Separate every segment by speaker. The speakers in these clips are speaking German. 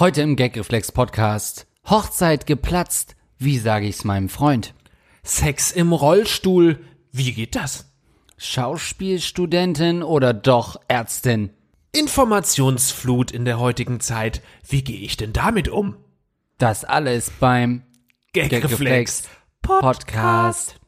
Speaker 1: Heute im Gagreflex Podcast. Hochzeit geplatzt. Wie sage ich's meinem Freund?
Speaker 2: Sex im Rollstuhl. Wie geht das?
Speaker 1: Schauspielstudentin oder doch Ärztin?
Speaker 2: Informationsflut in der heutigen Zeit. Wie gehe ich denn damit um?
Speaker 1: Das alles beim
Speaker 2: Gagreflex
Speaker 1: Podcast.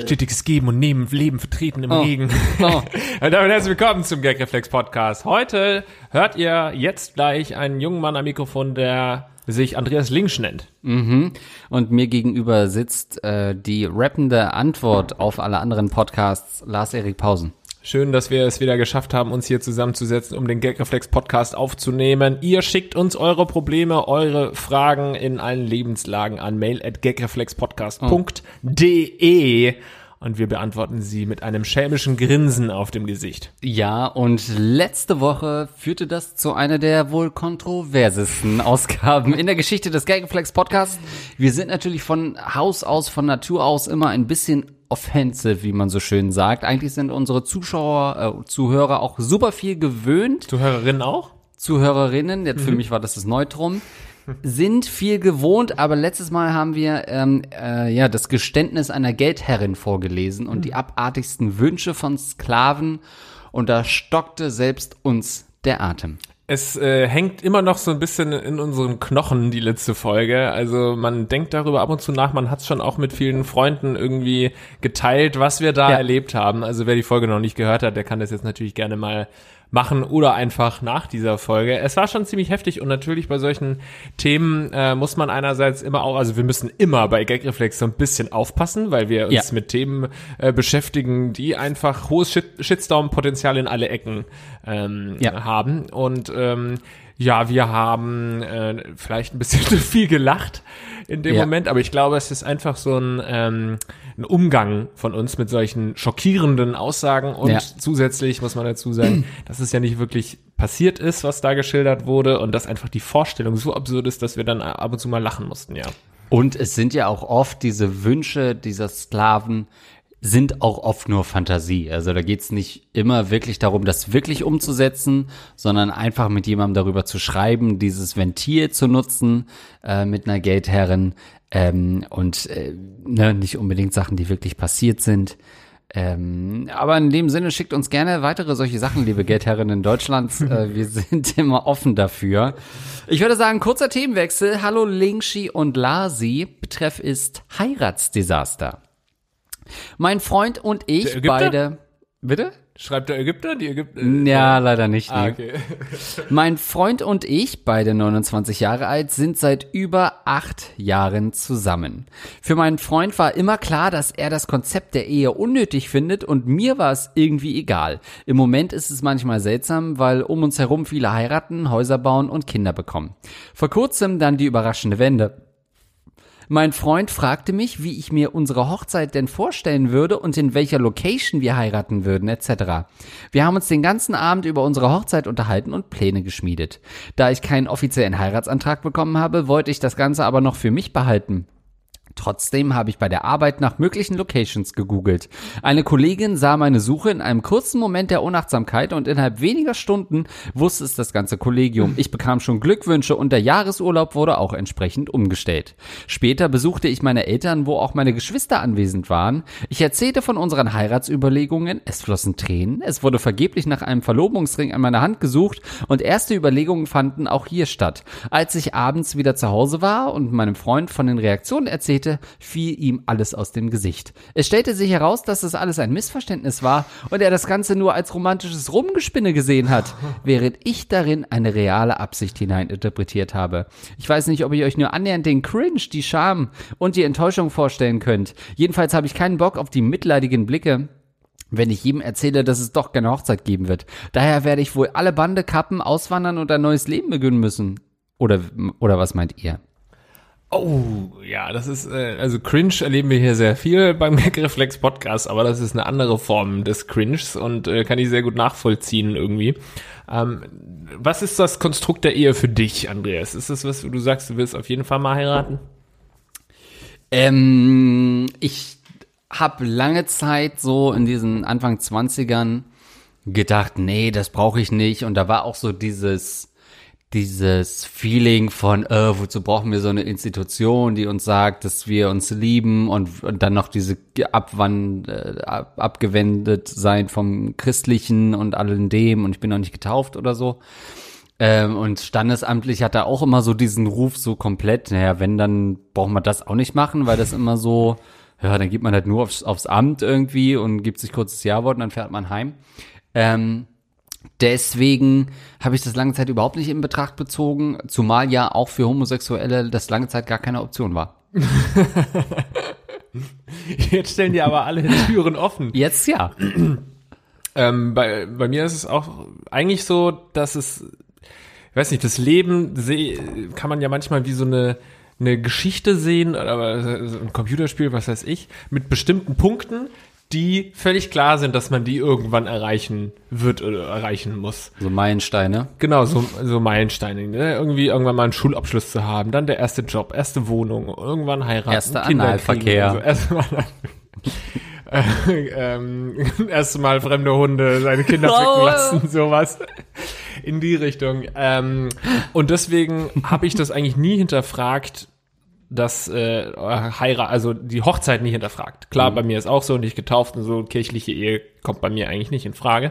Speaker 2: Stetiges Geben und Nehmen, Leben vertreten im
Speaker 1: Oh.
Speaker 2: Regen.
Speaker 1: Oh.
Speaker 2: Und damit herzlich willkommen zum Gagreflex Podcast. Heute hört ihr jetzt gleich einen jungen Mann am Mikrofon, der sich Andreas Links nennt.
Speaker 1: Mhm. Und mir gegenüber sitzt äh, die rappende Antwort auf alle anderen Podcasts, Lars-Erik Pausen.
Speaker 2: Schön, dass wir es wieder geschafft haben, uns hier zusammenzusetzen, um den Gagreflex Podcast aufzunehmen. Ihr schickt uns eure Probleme, eure Fragen in allen Lebenslagen an mail at gagreflexpodcast.de und wir beantworten sie mit einem schelmischen Grinsen auf dem Gesicht.
Speaker 1: Ja, und letzte Woche führte das zu einer der wohl kontroversesten Ausgaben in der Geschichte des Gagflex Podcasts. Wir sind natürlich von Haus aus, von Natur aus immer ein bisschen offensive, wie man so schön sagt. Eigentlich sind unsere Zuschauer, äh, Zuhörer auch super viel gewöhnt.
Speaker 2: Zuhörerinnen auch?
Speaker 1: Zuhörerinnen, jetzt für mich war das das Neutrum, sind viel gewohnt, aber letztes Mal haben wir ähm, äh, ja das Geständnis einer Geldherrin vorgelesen und die abartigsten Wünsche von Sklaven und da stockte selbst uns der Atem.
Speaker 2: Es äh, hängt immer noch so ein bisschen in unseren Knochen, die letzte Folge. Also man denkt darüber ab und zu nach, man hat es schon auch mit vielen Freunden irgendwie geteilt, was wir da
Speaker 1: Ja.
Speaker 2: erlebt haben. Also wer die Folge noch nicht gehört hat, der kann das jetzt natürlich gerne mal machen oder einfach nach dieser Folge. Es war schon ziemlich heftig und natürlich bei solchen Themen äh, muss man einerseits immer auch, also wir müssen immer bei Gagreflex so ein bisschen aufpassen, weil wir uns
Speaker 1: Ja.
Speaker 2: mit Themen äh, beschäftigen, die einfach hohes Shit Shitstorm-Potenzial in alle Ecken ähm,
Speaker 1: Ja.
Speaker 2: haben. Und ähm, ja, wir haben äh, vielleicht ein bisschen zu viel gelacht in dem
Speaker 1: Ja.
Speaker 2: Moment, aber ich glaube, es ist einfach so ein, ähm, ein Umgang von uns mit solchen schockierenden Aussagen und
Speaker 1: Ja.
Speaker 2: zusätzlich muss man dazu sagen, dass es ja nicht wirklich passiert ist, was da geschildert wurde und dass einfach die Vorstellung so absurd ist, dass wir dann ab und zu mal lachen mussten, ja.
Speaker 1: Und es sind ja auch oft diese Wünsche dieser Sklaven sind auch oft nur Fantasie. Also da geht's nicht immer wirklich darum, das wirklich umzusetzen, sondern einfach mit jemandem darüber zu schreiben, dieses Ventil zu nutzen äh, mit einer Geldherrin ähm, und äh, ne, nicht unbedingt Sachen, die wirklich passiert sind. Ähm, aber in dem Sinne schickt uns gerne weitere solche Sachen, liebe Geldherrinnen Deutschlands. äh, wir sind immer offen dafür. Ich würde sagen, kurzer Themenwechsel. Hallo Lingshi und Lasi. Betreff ist Heiratsdesaster. Mein Freund und ich beide. Bitte?
Speaker 2: Schreibt der Ägypter? Die Ägypter?
Speaker 1: Ja, leider nicht.
Speaker 2: Ah,
Speaker 1: nee.
Speaker 2: okay.
Speaker 1: Mein Freund und ich, beide 29 Jahre alt, sind seit über acht Jahren zusammen. Für meinen Freund war immer klar, dass er das Konzept der Ehe unnötig findet und mir war es irgendwie egal. Im Moment ist es manchmal seltsam, weil um uns herum viele heiraten, Häuser bauen und Kinder bekommen. Vor kurzem dann die überraschende Wende. Mein Freund fragte mich, wie ich mir unsere Hochzeit denn vorstellen würde und in welcher Location wir heiraten würden, etc. Wir haben uns den ganzen Abend über unsere Hochzeit unterhalten und Pläne geschmiedet. Da ich keinen offiziellen Heiratsantrag bekommen habe, wollte ich das Ganze aber noch für mich behalten. Trotzdem habe ich bei der Arbeit nach möglichen Locations gegoogelt. Eine Kollegin sah meine Suche in einem kurzen Moment der Unachtsamkeit und innerhalb weniger Stunden wusste es das ganze Kollegium. Ich bekam schon Glückwünsche und der Jahresurlaub wurde auch entsprechend umgestellt. Später besuchte ich meine Eltern, wo auch meine Geschwister anwesend waren. Ich erzählte von unseren Heiratsüberlegungen, es flossen Tränen, es wurde vergeblich nach einem Verlobungsring an meiner Hand gesucht und erste Überlegungen fanden auch hier statt. Als ich abends wieder zu Hause war und meinem Freund von den Reaktionen erzählte, fiel ihm alles aus dem Gesicht. Es stellte sich heraus, dass das alles ein Missverständnis war und er das Ganze nur als romantisches Rumgespinne gesehen hat, während ich darin eine reale Absicht hineininterpretiert habe. Ich weiß nicht, ob ihr euch nur annähernd den Cringe, die Scham und die Enttäuschung vorstellen könnt. Jedenfalls habe ich keinen Bock auf die mitleidigen Blicke, wenn ich jedem erzähle, dass es doch keine Hochzeit geben wird. Daher werde ich wohl alle Bande kappen, auswandern und ein neues Leben beginnen müssen. Oder, oder was meint ihr?
Speaker 2: Oh, ja, das ist, äh, also Cringe erleben wir hier sehr viel beim Gagreflex Podcast, aber das ist eine andere Form des Cringes und äh, kann ich sehr gut nachvollziehen irgendwie. Ähm, was ist das Konstrukt der Ehe für dich, Andreas? Ist das was, du sagst, du willst auf jeden Fall mal heiraten?
Speaker 1: Ähm, ich habe lange Zeit so in diesen Anfang 20ern gedacht, nee, das brauche ich nicht. Und da war auch so dieses, dieses Feeling von, äh, wozu brauchen wir so eine Institution, die uns sagt, dass wir uns lieben und, und dann noch diese Abwand, äh, ab, abgewendet sein vom Christlichen und allem dem und ich bin noch nicht getauft oder so. Ähm, und standesamtlich hat er auch immer so diesen Ruf so komplett, naja, wenn, dann brauchen wir das auch nicht machen, weil das immer so, ja, dann geht man halt nur aufs, aufs Amt irgendwie und gibt sich kurzes Ja-Wort und dann fährt man heim. Ähm, Deswegen habe ich das lange Zeit überhaupt nicht in Betracht bezogen, zumal ja auch für Homosexuelle das lange Zeit gar keine Option war.
Speaker 2: Jetzt stellen die aber alle Türen offen.
Speaker 1: Jetzt ja.
Speaker 2: Ähm, bei, bei mir ist es auch eigentlich so, dass es, ich weiß nicht, das Leben kann man ja manchmal wie so eine, eine Geschichte sehen, oder ein Computerspiel, was weiß ich, mit bestimmten Punkten, die völlig klar sind, dass man die irgendwann erreichen wird oder erreichen muss.
Speaker 1: So Meilensteine.
Speaker 2: Genau, so, so Meilensteine. Ne? Irgendwie irgendwann mal einen Schulabschluss zu haben, dann der erste Job, erste Wohnung, irgendwann heiraten,
Speaker 1: Erster Analverkehr.
Speaker 2: So. Erste Mal, äh, ähm, erste Mal fremde Hunde seine Kinder ficken lassen, sowas. In die Richtung. Ähm, und deswegen habe ich das eigentlich nie hinterfragt, das äh, Heirat, also die Hochzeit nicht hinterfragt. Klar, mhm. bei mir ist auch so, nicht getauft und so, kirchliche Ehe kommt bei mir eigentlich nicht in Frage.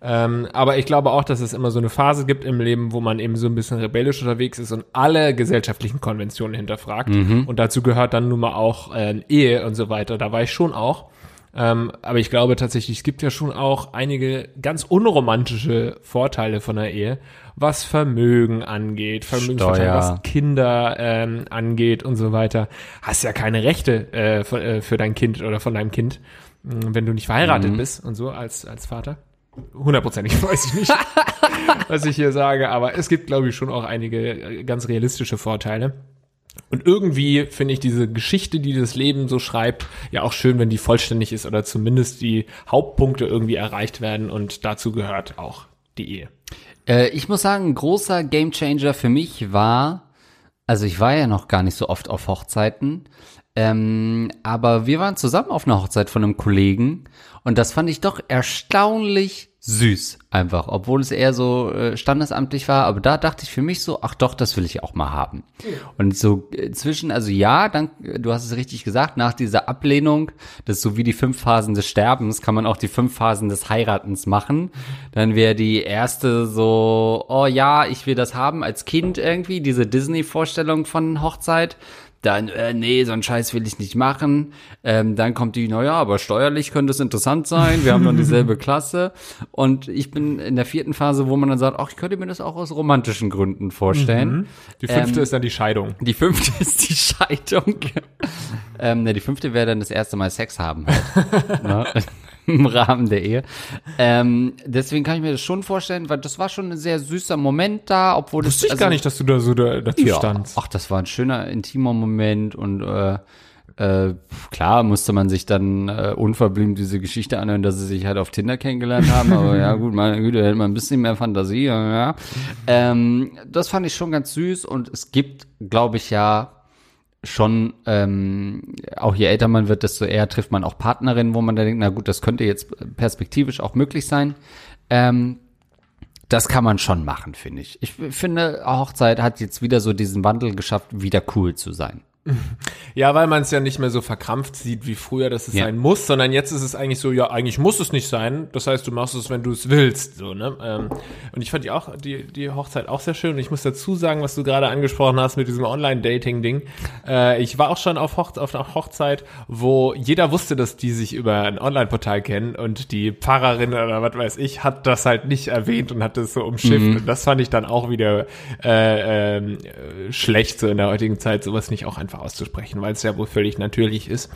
Speaker 2: Ähm, aber ich glaube auch, dass es immer so eine Phase gibt im Leben, wo man eben so ein bisschen rebellisch unterwegs ist und alle gesellschaftlichen Konventionen hinterfragt. Mhm. Und dazu gehört dann nun mal auch äh, Ehe und so weiter. Da war ich schon auch. Ähm, aber ich glaube tatsächlich, es gibt ja schon auch einige ganz unromantische Vorteile von der Ehe, was Vermögen angeht, Vermögensverteilung, was Kinder ähm, angeht und so weiter. Hast ja keine Rechte äh, für, äh, für dein Kind oder von deinem Kind, mm, wenn du nicht verheiratet mhm. bist und so als, als Vater. Hundertprozentig weiß ich nicht, was ich hier sage, aber es gibt, glaube ich, schon auch einige äh, ganz realistische Vorteile. Und irgendwie finde ich diese Geschichte, die das Leben so schreibt, ja auch schön, wenn die vollständig ist oder zumindest die Hauptpunkte irgendwie erreicht werden und dazu gehört auch Ehe.
Speaker 1: Äh, ich muss sagen, ein großer Gamechanger für mich war, also ich war ja noch gar nicht so oft auf Hochzeiten, ähm, aber wir waren zusammen auf einer Hochzeit von einem Kollegen und das fand ich doch erstaunlich süß einfach, obwohl es eher so äh, standesamtlich war. Aber da dachte ich für mich so, ach doch, das will ich auch mal haben. Und so äh, zwischen, also ja, dann, du hast es richtig gesagt, nach dieser Ablehnung, das ist so wie die fünf Phasen des Sterbens, kann man auch die fünf Phasen des Heiratens machen. Dann wäre die erste so, oh ja, ich will das haben als Kind irgendwie, diese Disney-Vorstellung von Hochzeit dann, äh, nee, so einen Scheiß will ich nicht machen. Ähm, dann kommt die, naja, aber steuerlich könnte es interessant sein, wir haben noch dieselbe Klasse. Und ich bin in der vierten Phase, wo man dann sagt, ach, ich könnte mir das auch aus romantischen Gründen vorstellen. Mhm.
Speaker 2: Die fünfte ähm, ist dann die Scheidung.
Speaker 1: Die fünfte ist die Scheidung. ähm, ne, die fünfte wäre dann das erste Mal Sex haben. Halt. Im Rahmen der Ehe. Ähm, deswegen kann ich mir das schon vorstellen, weil das war schon ein sehr süßer Moment da, obwohl
Speaker 2: Wusste ich
Speaker 1: also,
Speaker 2: gar nicht, dass du da so da, dazu
Speaker 1: ja,
Speaker 2: standst.
Speaker 1: Ach, das war ein schöner, intimer Moment und äh, äh, klar musste man sich dann äh, unverblümt diese Geschichte anhören, dass sie sich halt auf Tinder kennengelernt haben, aber ja gut, meine Güte, hätte man ein bisschen mehr Fantasie, ja. Ähm, das fand ich schon ganz süß und es gibt, glaube ich, ja schon, ähm, auch je älter man wird, desto eher trifft man auch Partnerinnen, wo man da denkt, na gut, das könnte jetzt perspektivisch auch möglich sein. Ähm, das kann man schon machen, finde ich. Ich finde, Hochzeit hat jetzt wieder so diesen Wandel geschafft, wieder cool zu sein.
Speaker 2: Ja, weil man es ja nicht mehr so verkrampft sieht wie früher, dass es ja. sein muss, sondern jetzt ist es eigentlich so, ja, eigentlich muss es nicht sein. Das heißt, du machst es, wenn du es willst. So, ne? Ähm, und ich fand die auch, die, die Hochzeit auch sehr schön. Und ich muss dazu sagen, was du gerade angesprochen hast mit diesem Online-Dating-Ding. Äh, ich war auch schon auf, Hoch auf einer Hochzeit, wo jeder wusste, dass die sich über ein Online-Portal kennen und die Pfarrerin oder was weiß ich hat das halt nicht erwähnt und hat das so umschifft. Mhm. Und das fand ich dann auch wieder äh, äh, schlecht so in der heutigen Zeit, sowas nicht auch einfach einfach auszusprechen, weil es ja wohl völlig natürlich ist.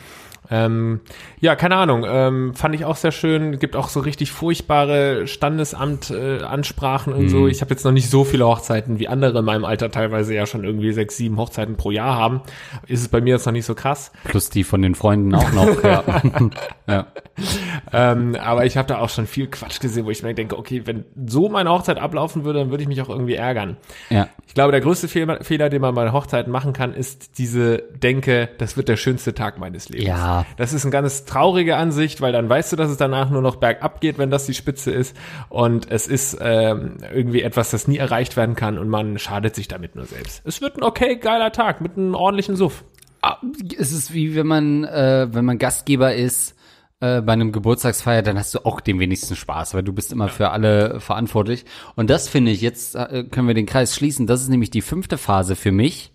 Speaker 2: Ähm, ja, keine Ahnung. Ähm, fand ich auch sehr schön. Gibt auch so richtig furchtbare Standesamt-Ansprachen äh, und so. Ich habe jetzt noch nicht so viele Hochzeiten wie andere in meinem Alter teilweise ja schon irgendwie sechs, sieben Hochzeiten pro Jahr haben. Ist es bei mir jetzt noch nicht so krass.
Speaker 1: Plus die von den Freunden auch noch. ja.
Speaker 2: ja. Ähm, aber ich habe da auch schon viel Quatsch gesehen, wo ich mir denke, okay, wenn so meine Hochzeit ablaufen würde, dann würde ich mich auch irgendwie ärgern.
Speaker 1: Ja.
Speaker 2: Ich glaube, der größte Fehler, Fehler, den man bei Hochzeiten machen kann, ist diese Denke, das wird der schönste Tag meines Lebens.
Speaker 1: Ja.
Speaker 2: Das ist eine ganz traurige Ansicht, weil dann weißt du, dass es danach nur noch bergab geht, wenn das die Spitze ist. Und es ist ähm, irgendwie etwas, das nie erreicht werden kann und man schadet sich damit nur selbst. Es wird ein okay, geiler Tag mit einem ordentlichen Suff.
Speaker 1: Ah, Es ist wie wenn man, äh, wenn man Gastgeber ist äh, bei einem Geburtstagsfeier, dann hast du auch den wenigsten Spaß, weil du bist immer für alle verantwortlich. Und das finde ich, jetzt äh, können wir den Kreis schließen, das ist nämlich die fünfte Phase für mich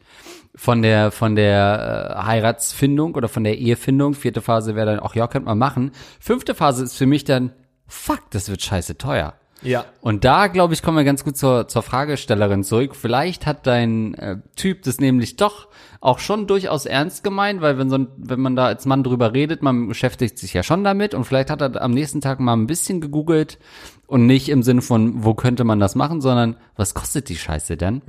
Speaker 1: von der von der äh, Heiratsfindung oder von der Ehefindung. Vierte Phase wäre dann, ach ja, könnte man machen. Fünfte Phase ist für mich dann, fuck, das wird scheiße teuer.
Speaker 2: Ja.
Speaker 1: Und da, glaube ich, kommen wir ganz gut zur, zur Fragestellerin zurück. Vielleicht hat dein äh, Typ das nämlich doch auch schon durchaus ernst gemeint, weil wenn so ein, wenn man da als Mann drüber redet, man beschäftigt sich ja schon damit und vielleicht hat er am nächsten Tag mal ein bisschen gegoogelt und nicht im Sinne von, wo könnte man das machen, sondern was kostet die Scheiße denn?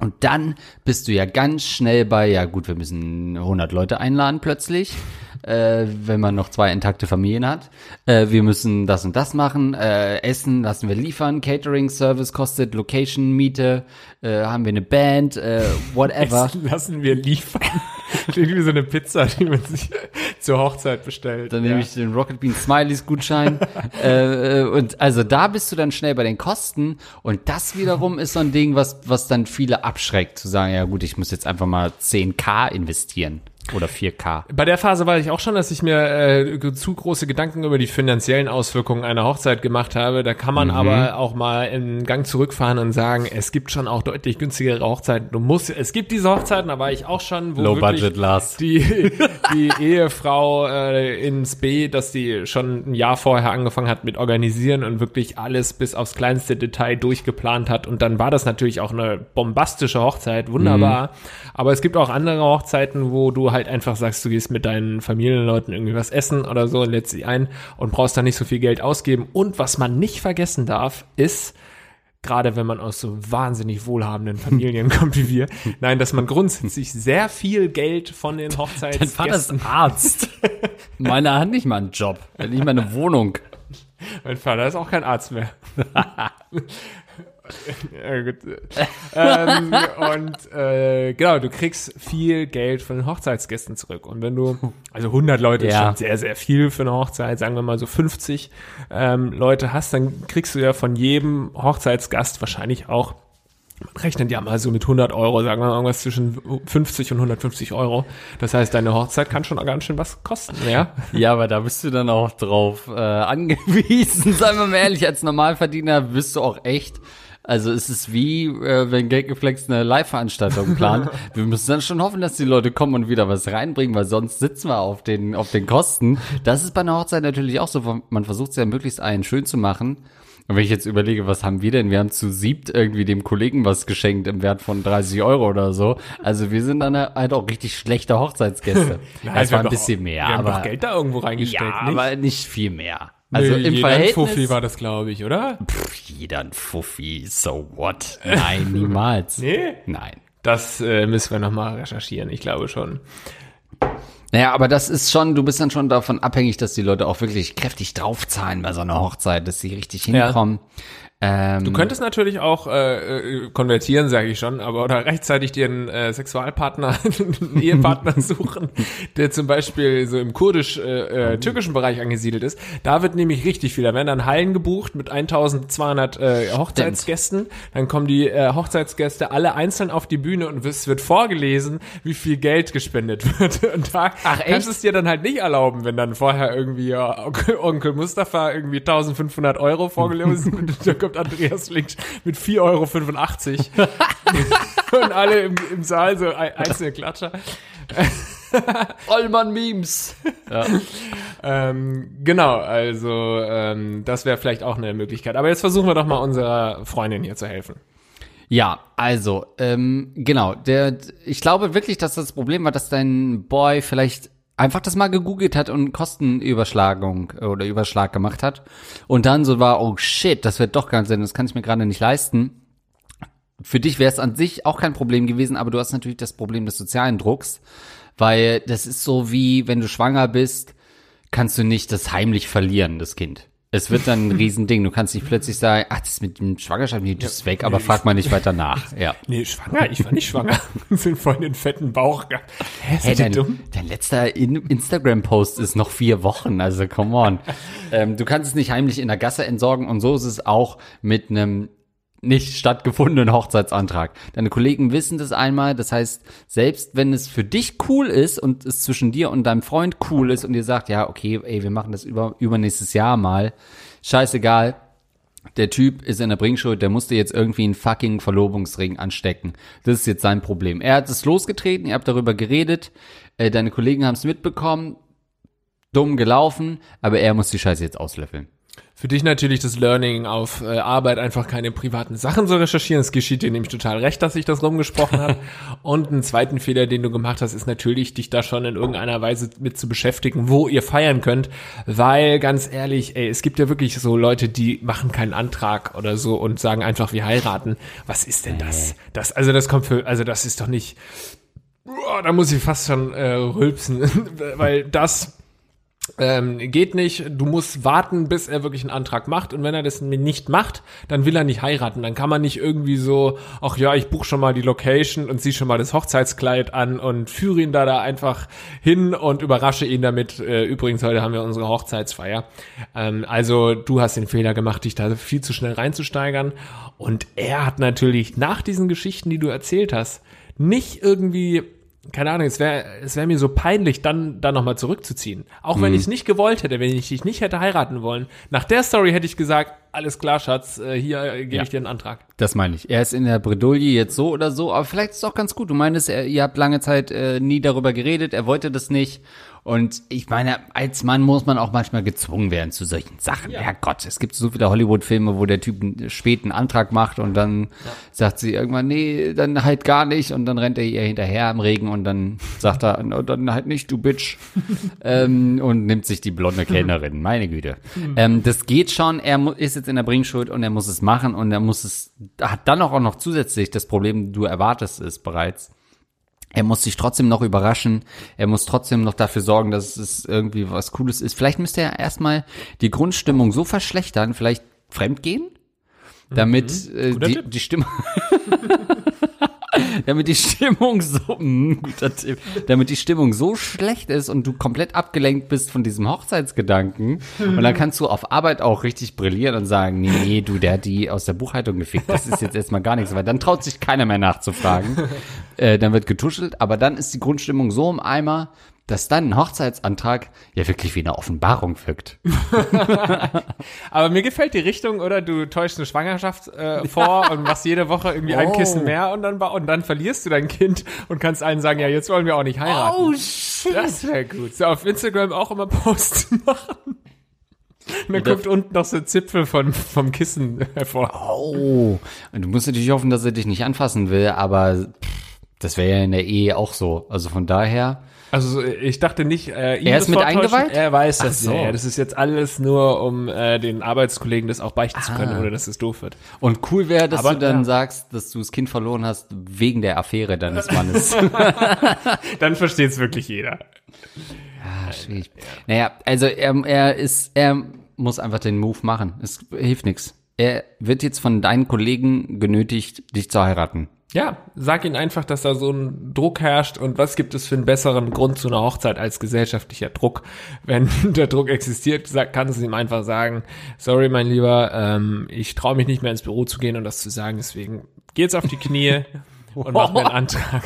Speaker 1: Und dann bist du ja ganz schnell bei, ja gut, wir müssen 100 Leute einladen plötzlich, äh, wenn man noch zwei intakte Familien hat. Äh, wir müssen das und das machen, äh, Essen lassen wir liefern, Catering Service kostet, Location Miete, äh, haben wir eine Band, äh, whatever.
Speaker 2: Essen lassen wir liefern. Klingt wie so eine Pizza, die man sich zur Hochzeit bestellt.
Speaker 1: Dann nehme ich den Rocket Bean Smileys Gutschein. äh, äh, und also da bist du dann schnell bei den Kosten. Und das wiederum ist so ein Ding, was, was dann viele abschreckt, zu sagen, ja gut, ich muss jetzt einfach mal 10k investieren. Oder 4k.
Speaker 2: Bei der Phase weiß ich auch schon, dass ich mir äh, zu große Gedanken über die finanziellen Auswirkungen einer Hochzeit gemacht habe. Da kann man aber auch mal in Gang zurückfahren und sagen, es gibt schon auch deutlich günstigere Hochzeiten. Du musst, es gibt diese Hochzeiten, da war ich auch schon, wo
Speaker 1: Low budget last.
Speaker 2: die, die Ehefrau äh, ins B, dass die schon ein Jahr vorher angefangen hat mit organisieren und wirklich alles bis aufs kleinste Detail durchgeplant hat. Und dann war das natürlich auch eine bombastische Hochzeit, wunderbar. Aber es gibt auch andere Hochzeiten, wo du halt einfach sagst, du gehst mit deinen Familienleuten irgendwie was essen oder so, lädst sie ein und brauchst da nicht so viel Geld ausgeben. Und was man nicht vergessen darf, ist, gerade wenn man aus so wahnsinnig wohlhabenden Familien kommt wie wir, nein, dass man grundsätzlich sehr viel Geld von den
Speaker 1: Dein Vater ist Arzt. Meiner hat nicht mal einen Job, nicht mal eine Wohnung.
Speaker 2: Mein Vater ist auch kein Arzt mehr. ja, gut. ähm, und äh, genau, du kriegst viel Geld von den Hochzeitsgästen zurück. Und wenn du, also 100 Leute
Speaker 1: Ja.
Speaker 2: schon sehr, sehr viel für eine Hochzeit, sagen wir mal so 50 ähm, Leute hast, dann kriegst du ja von jedem Hochzeitsgast wahrscheinlich auch man rechnet ja mal so mit 100 Euro, sagen wir mal irgendwas zwischen 50 und 150 Euro. Das heißt, deine Hochzeit kann schon ganz schön was kosten, ja?
Speaker 1: Ja, aber da bist du dann auch drauf äh, angewiesen. Seien wir mal ehrlich, als Normalverdiener bist du auch echt. Also es ist wie, äh, wenn Gaggeflex eine Live-Veranstaltung plant. wir müssen dann schon hoffen, dass die Leute kommen und wieder was reinbringen, weil sonst sitzen wir auf den, auf den Kosten. Das ist bei einer Hochzeit natürlich auch so. Man versucht es ja möglichst allen schön zu machen. Und wenn ich jetzt überlege, was haben wir denn? Wir haben zu siebt irgendwie dem Kollegen was geschenkt im Wert von 30 Euro oder so. Also wir sind dann halt auch richtig schlechte Hochzeitsgäste.
Speaker 2: Nein,
Speaker 1: es
Speaker 2: wir
Speaker 1: war
Speaker 2: haben
Speaker 1: ein bisschen mehr,
Speaker 2: Wir haben
Speaker 1: aber
Speaker 2: doch Geld da irgendwo reingestellt,
Speaker 1: ja,
Speaker 2: nicht?
Speaker 1: aber nicht viel mehr. Also
Speaker 2: Nee,
Speaker 1: im
Speaker 2: jeder ein
Speaker 1: Verhältnis.
Speaker 2: Fuffi war das, glaube ich, oder?
Speaker 1: Pff, jeder ein Fuffi, so what? Nein, niemals.
Speaker 2: Nee?
Speaker 1: Nein.
Speaker 2: Das äh, müssen wir nochmal recherchieren, ich glaube schon.
Speaker 1: Naja, aber das ist schon, du bist dann schon davon abhängig, dass die Leute auch wirklich kräftig draufzahlen bei so einer Hochzeit, dass sie richtig hinkommen. Ähm,
Speaker 2: Du könntest natürlich auch äh, äh, konvertieren, sage ich schon, aber oder rechtzeitig dir einen äh, Sexualpartner, einen Ehepartner suchen, der zum Beispiel so im kurdisch-türkischen Bereich angesiedelt ist. Da wird nämlich richtig viel. Da werden dann Hallen gebucht mit 1200 äh, Hochzeitsgästen. Dann kommen die äh, Hochzeitsgäste alle einzeln auf die Bühne und es wird vorgelesen, wie viel Geld gespendet wird. Und da
Speaker 1: Ach,
Speaker 2: kannst es dir dann halt nicht erlauben, wenn dann vorher irgendwie ja, Onkel, Onkel Mustafa irgendwie 1500 Euro vorgelesen wird. Kommt Andreas Link mit 4,85 Euro. und alle im, im Saal so ein- einzelne Klatscher.
Speaker 1: Allmann Memes.
Speaker 2: Ähm, genau, also ähm, das wäre vielleicht auch eine Möglichkeit. Aber jetzt versuchen wir doch mal unserer Freundin hier zu helfen.
Speaker 1: Ja, also, ähm, genau, der, ich glaube wirklich, dass das Problem war, dass dein Boy vielleicht einfach das mal gegoogelt hat und Kostenüberschlagung oder Überschlag gemacht hat und dann so war, oh shit, das wird doch ganz Sinn, das kann ich mir gerade nicht leisten. Für dich wäre es an sich auch kein Problem gewesen, aber du hast natürlich das Problem des sozialen Drucks, weil das ist so wie, wenn du schwanger bist, kannst du nicht das heimlich verlieren, das Kind. Es wird dann ein Riesending. Du kannst nicht plötzlich sagen, ach, das mit dem Schwangerschaft, nee, das ist weg, aber frag mal nicht weiter nach. Ja.
Speaker 2: Nee, schwanger? Ich war nicht schwanger. Sind voll den fetten Bauch gehabt. Hä,
Speaker 1: Hey, dein, dein letzter In Instagram-Post ist noch vier Wochen, also come on. ähm, du kannst es nicht heimlich in der Gasse entsorgen und so ist es auch mit einem nicht stattgefundenen Hochzeitsantrag. Deine Kollegen wissen das einmal, das heißt, selbst wenn es für dich cool ist und es zwischen dir und deinem Freund cool ist und ihr sagt, ja, okay, ey, wir machen das über, übernächstes Jahr mal, scheißegal, der Typ ist in der Bringschuld, der musste jetzt irgendwie einen fucking Verlobungsring anstecken. Das ist jetzt sein Problem. Er hat es losgetreten, ihr habt darüber geredet, äh, deine Kollegen haben es mitbekommen, dumm gelaufen, aber er muss die Scheiße jetzt auslöffeln.
Speaker 2: Für dich natürlich das Learning auf äh, Arbeit, einfach keine privaten Sachen zu recherchieren. Es geschieht dir nämlich total recht, dass ich das rumgesprochen habe. Und einen zweiten Fehler, den du gemacht hast, ist natürlich, dich da schon in irgendeiner Weise mit zu beschäftigen, wo ihr feiern könnt. Weil, ganz ehrlich, ey, es gibt ja wirklich so Leute, die machen keinen Antrag oder so und sagen einfach, wir heiraten. Was ist denn das? Das, also das kommt für, also das ist doch nicht, Boah, da muss ich fast schon äh, rülpsen, weil das ähm, geht nicht. Du musst warten, bis er wirklich einen Antrag macht. Und wenn er das nicht macht, dann will er nicht heiraten. Dann kann man nicht irgendwie so, ach ja, ich buche schon mal die Location und zieh schon mal das Hochzeitskleid an und führe ihn da da einfach hin und überrasche ihn damit. Äh, übrigens, heute haben wir unsere Hochzeitsfeier. Ähm, also du hast den Fehler gemacht, dich da viel zu schnell reinzusteigern. Und er hat natürlich nach diesen Geschichten, die du erzählt hast, nicht irgendwie keine Ahnung, es wäre es wäre mir so peinlich, dann dann nochmal zurückzuziehen. Auch wenn ich es nicht gewollt hätte, wenn ich dich nicht hätte heiraten wollen. Nach der Story hätte ich gesagt, alles klar, Schatz, äh, hier äh, gebe
Speaker 1: Ja.
Speaker 2: ich dir einen Antrag.
Speaker 1: Das meine ich. Er ist in der Bredouille jetzt so oder so, aber vielleicht ist es auch ganz gut. Du meinst, ihr habt lange Zeit äh, nie darüber geredet, er wollte das nicht. Und ich meine, als Mann muss man auch manchmal gezwungen werden zu solchen Sachen. Ja. Herrgott, es gibt so viele Hollywood-Filme, wo der Typ einen späten Antrag macht und dann sagt sie irgendwann, nee, dann halt gar nicht. Und dann rennt er ihr hinterher im Regen und dann sagt er, "No, dann halt nicht, du Bitch. ähm, und nimmt sich die blonde Kellnerin. Meine Güte. Ähm, das geht schon. Er ist jetzt in der Bringschuld und er muss es machen und er muss es, hat dann auch noch zusätzlich das Problem, du erwartest es bereits. Er muss sich trotzdem noch überraschen. Er muss trotzdem noch dafür sorgen, dass es irgendwie was Cooles ist. Vielleicht müsste er erstmal die Grundstimmung so verschlechtern, vielleicht fremdgehen, damit äh,
Speaker 2: Guter
Speaker 1: die,
Speaker 2: Tipp.
Speaker 1: die Stimmung damit die Stimmung so mm, guter Tipp, damit die Stimmung so schlecht ist und du komplett abgelenkt bist von diesem Hochzeitsgedanken. Und dann kannst du auf Arbeit auch richtig brillieren und sagen, nee, nee, du, der hat die aus der Buchhaltung gefickt, das ist jetzt erstmal gar nichts, weil dann traut sich keiner mehr nachzufragen. Äh, dann wird getuschelt, aber dann ist die Grundstimmung so im Eimer, dass dann ein Hochzeitsantrag ja wirklich wie eine Offenbarung wirkt.
Speaker 2: Aber mir gefällt die Richtung, oder? Du täuschst eine Schwangerschaft äh, vor und machst jede Woche irgendwie ein
Speaker 1: Oh.
Speaker 2: Kissen mehr und dann, und dann verlierst du dein Kind und kannst allen sagen, ja, jetzt wollen wir auch nicht heiraten.
Speaker 1: Oh, shit.
Speaker 2: Das wäre gut. So auf Instagram auch immer Posts machen. Und dann kommt unten noch so ein Zipfel von, vom Kissen hervor.
Speaker 1: Oh, und du musst natürlich hoffen, dass er dich nicht anfassen will, aber pff, das wäre ja in der Ehe auch so. Also von daher,
Speaker 2: Also so, ich dachte nicht, äh, ihm
Speaker 1: Er ist mit eingeweiht?
Speaker 2: Er weiß das.
Speaker 1: so.
Speaker 2: Ja, ja, das ist jetzt alles nur, um äh, den Arbeitskollegen das auch beichten zu können,
Speaker 1: Ah.
Speaker 2: ohne dass es doof wird.
Speaker 1: und cool wäre, dass
Speaker 2: Aber,
Speaker 1: du dann
Speaker 2: ja.
Speaker 1: sagst, dass du das Kind verloren hast wegen der Affäre deines Mannes.
Speaker 2: Dann versteht es wirklich jeder.
Speaker 1: ah, schwierig. Naja, also er, er ist, er muss einfach den Move machen. Es hilft nichts. Er wird jetzt von deinen Kollegen genötigt, dich zu heiraten.
Speaker 2: Ja, sag ihnen einfach, dass da so ein Druck herrscht und was gibt es für einen besseren Grund zu einer Hochzeit als gesellschaftlicher Druck? Wenn der Druck existiert, kannst du ihm einfach sagen, sorry, mein Lieber, ähm, ich traue mich nicht mehr ins Büro zu gehen und das zu sagen, deswegen geh jetzt auf die Knie und mach mir einen Antrag.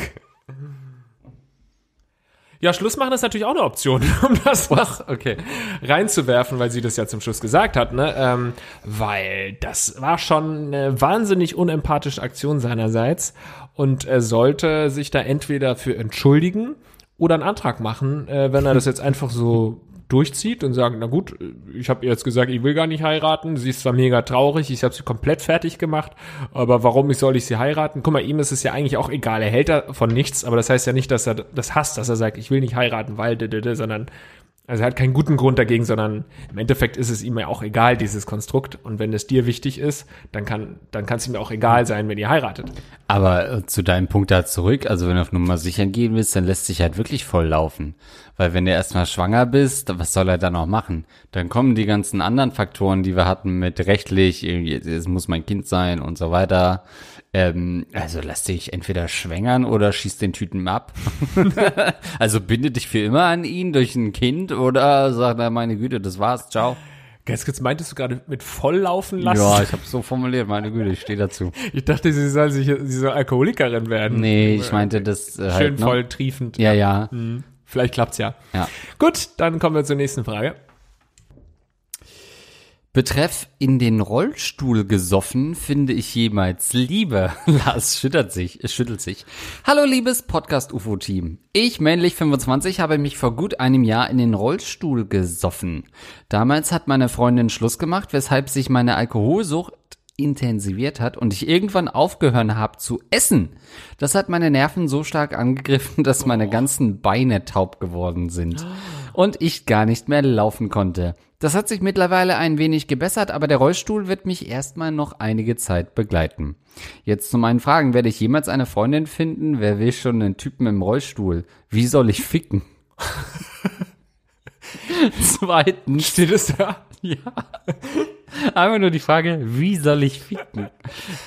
Speaker 2: Ja, Schluss machen ist natürlich auch eine Option, um das noch
Speaker 1: Okay.
Speaker 2: reinzuwerfen, weil sie das ja zum Schluss gesagt hat, ne? Ähm, weil das war schon eine wahnsinnig unempathische Aktion seinerseits und er sollte sich da entweder für entschuldigen oder einen Antrag machen, äh, wenn er das jetzt einfach so durchzieht und sagt, na gut, ich habe jetzt gesagt, ich will gar nicht heiraten. Sie ist zwar mega traurig, ich habe sie komplett fertig gemacht, aber warum soll ich sie heiraten? Guck mal, ihm ist es ja eigentlich auch egal. Er hält davon nichts, aber das heißt ja nicht, dass er das hasst, dass er sagt, ich will nicht heiraten, weil, sondern also er hat keinen guten Grund dagegen, sondern im Endeffekt ist es ihm ja auch egal, dieses Konstrukt. Und wenn es dir wichtig ist, dann kann, dann kann es ihm auch egal sein, wenn ihr heiratet.
Speaker 1: Aber äh, zu deinem Punkt da zurück, also wenn du auf Nummer sicher gehen willst, dann lässt sich halt wirklich voll laufen. Weil wenn du erstmal schwanger bist, was soll er dann noch machen? Dann kommen die ganzen anderen Faktoren, die wir hatten mit rechtlich, es muss mein Kind sein und so weiter. Ähm, also lass dich entweder schwängern oder schieß den Typen ab. also binde dich für immer an ihn durch ein Kind oder sag, na meine Güte, das war's, ciao.
Speaker 2: Ganz kurz, meintest du gerade mit volllaufen lassen?
Speaker 1: Ja, ich habe so formuliert, meine Güte, ich stehe dazu.
Speaker 2: Ich dachte, sie soll sich, sie soll Alkoholikerin werden.
Speaker 1: Nee, ich meinte das äh,
Speaker 2: Schön
Speaker 1: halt, ne?
Speaker 2: voll triefend.
Speaker 1: Ja, ja.
Speaker 2: Hm, Vielleicht klappt's ja.
Speaker 1: Ja.
Speaker 2: Gut, dann kommen wir zur nächsten Frage.
Speaker 1: Betreff in den Rollstuhl gesoffen finde ich jemals Liebe. Lars schüttert sich, schüttelt sich. Hallo liebes Podcast UFO Team. Ich, männlich 25, habe mich vor gut einem Jahr in den Rollstuhl gesoffen. Damals hat meine Freundin Schluss gemacht, weshalb sich meine Alkoholsucht intensiviert hat und ich irgendwann aufgehört habe zu essen. Das hat meine Nerven so stark angegriffen, dass meine ganzen Beine taub geworden sind und ich gar nicht mehr laufen konnte. Das hat sich mittlerweile ein wenig gebessert, aber der Rollstuhl wird mich erstmal noch einige Zeit begleiten. Jetzt zu meinen Fragen. Werde ich jemals eine Freundin finden? Wer will schon einen Typen im Rollstuhl? Wie soll ich ficken? Zweitens.
Speaker 2: Steht es da?
Speaker 1: Ja. Einfach nur die Frage, wie soll ich ficken?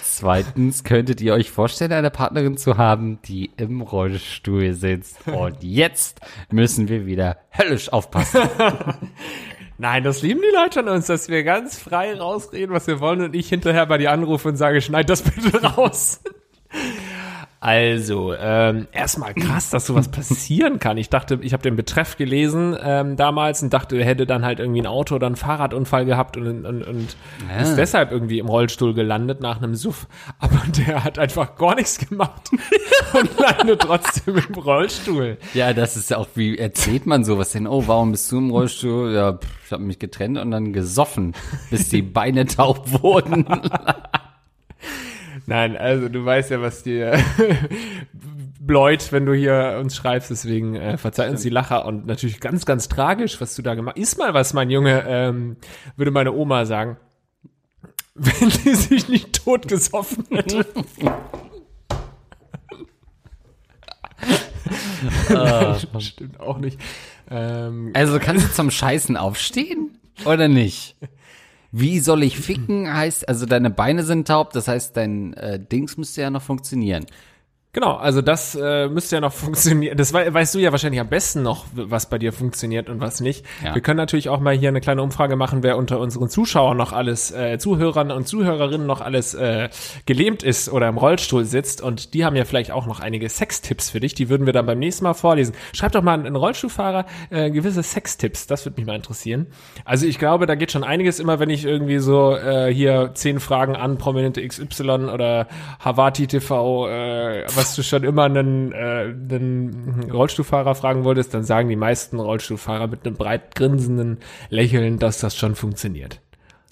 Speaker 1: Zweitens, könntet ihr euch vorstellen, eine Partnerin zu haben, die im Rollstuhl sitzt? Und jetzt müssen wir wieder höllisch aufpassen.
Speaker 2: Nein, das lieben die Leute an uns, dass wir ganz frei rausreden, was wir wollen und ich hinterher bei dir anrufe und sage, schneid das bitte raus. Also, ähm, erstmal krass, dass sowas passieren kann. Ich dachte, ich habe den Betreff gelesen ähm, damals und dachte, er hätte dann halt irgendwie ein Auto oder einen Fahrradunfall gehabt und, und, und
Speaker 1: Ja.
Speaker 2: ist deshalb irgendwie im Rollstuhl gelandet nach einem Suff. Aber der hat einfach gar nichts gemacht und landet trotzdem im Rollstuhl.
Speaker 1: Ja, das ist ja auch, wie erzählt man sowas denn? Oh, warum bist du im Rollstuhl? Ja, pff, ich habe mich getrennt und dann gesoffen, bis die Beine taub wurden.
Speaker 2: Nein, also du weißt ja, was dir bläut, wenn du hier uns schreibst, deswegen äh, verzeih uns die Lacher und natürlich ganz, ganz tragisch, was du da gemacht hast. Ist mal was, mein Junge, ähm, würde meine Oma sagen, wenn sie sich nicht tot gesoffen hätte. Stimmt auch nicht. Ähm,
Speaker 1: Also kannst du zum Scheißen aufstehen? Oder nicht? Wie soll ich ficken? Heißt, also deine Beine sind taub, das heißt, dein äh, Dings müsste ja noch funktionieren.
Speaker 2: Genau, also das äh, müsste ja noch funktionieren. Das wei weißt du ja wahrscheinlich am besten noch, was bei dir funktioniert und was nicht.
Speaker 1: Ja.
Speaker 2: Wir können natürlich auch mal hier eine kleine Umfrage machen, wer unter unseren Zuschauern noch alles, äh, Zuhörern und Zuhörerinnen noch alles äh, gelähmt ist oder im Rollstuhl sitzt. Und die haben ja vielleicht auch noch einige Sextipps für dich. Die würden wir dann beim nächsten Mal vorlesen. Schreib doch mal einen Rollstuhlfahrer äh, gewisse Sextipps. Das würde mich mal interessieren. Also ich glaube, da geht schon einiges immer, wenn ich irgendwie so äh, hier zehn Fragen an Prominente XY oder Havati TV, äh, was du schon immer einen, äh, einen Rollstuhlfahrer fragen wolltest, dann sagen die meisten Rollstuhlfahrer mit einem breit grinsenden Lächeln, dass das schon funktioniert.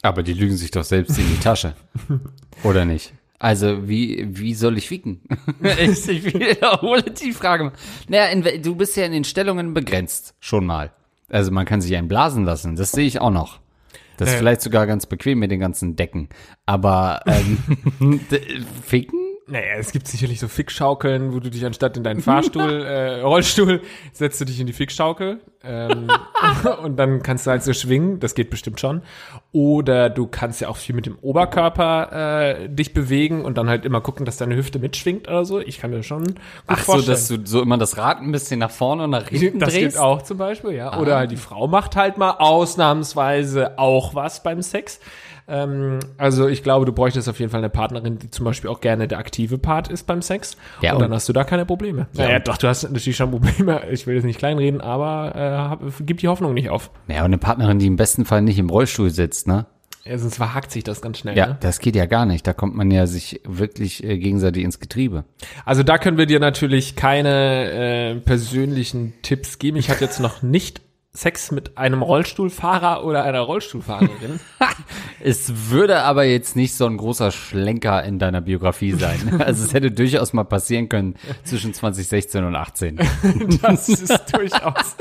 Speaker 1: Aber die lügen sich doch selbst in die Tasche. Oder nicht? Also, wie, wie soll ich ficken? ich wiederhole die Frage. Naja, in, du bist ja in den Stellungen begrenzt. Schon mal. Also, man kann sich einblasen lassen. Das sehe ich auch noch. Das ist
Speaker 2: Ja.
Speaker 1: vielleicht sogar ganz bequem mit den ganzen Decken. Aber, ähm, ficken?
Speaker 2: Naja, es gibt sicherlich so Fickschaukeln, wo du dich anstatt in deinen Fahrstuhl, äh, Rollstuhl, setzt du dich in die Fickschaukel ähm, und dann kannst du halt so schwingen, das geht bestimmt schon. Oder du kannst ja auch viel mit dem Oberkörper äh, dich bewegen und dann halt immer gucken, dass deine Hüfte mitschwingt oder so. Ich kann mir schon gut
Speaker 1: Ach so,
Speaker 2: vorstellen.
Speaker 1: dass du so immer das Rad ein bisschen nach vorne und nach hinten
Speaker 2: das
Speaker 1: drehst?
Speaker 2: geht auch zum Beispiel, ja. Oder halt die Frau macht halt mal ausnahmsweise auch was beim Sex. Ähm, also ich glaube, du bräuchtest auf jeden Fall eine Partnerin, die zum Beispiel auch gerne der aktive Part ist beim Sex.
Speaker 1: Ja,
Speaker 2: und
Speaker 1: und-
Speaker 2: dann hast du da keine Probleme.
Speaker 1: Ja,
Speaker 2: naja, doch, du hast natürlich schon Probleme. Ich will jetzt nicht kleinreden, aber äh, hab, gib die Hoffnung nicht auf.
Speaker 1: Ja, und eine Partnerin, die im besten Fall nicht im Rollstuhl sitzt, ne?
Speaker 2: Ja, sonst verhakt sich das ganz schnell.
Speaker 1: Ja,
Speaker 2: Ne?
Speaker 1: das geht ja gar nicht. Da kommt man ja sich wirklich äh, gegenseitig ins Getriebe.
Speaker 2: Also da können wir dir natürlich keine äh, persönlichen Tipps geben. Ich hatte jetzt noch nicht Sex mit einem Rollstuhlfahrer oder einer Rollstuhlfahrerin.
Speaker 1: Es würde aber jetzt nicht so ein großer Schlenker in deiner Biografie sein. Also es hätte durchaus mal passieren können zwischen 2016 und 18.
Speaker 2: Das ist durchaus.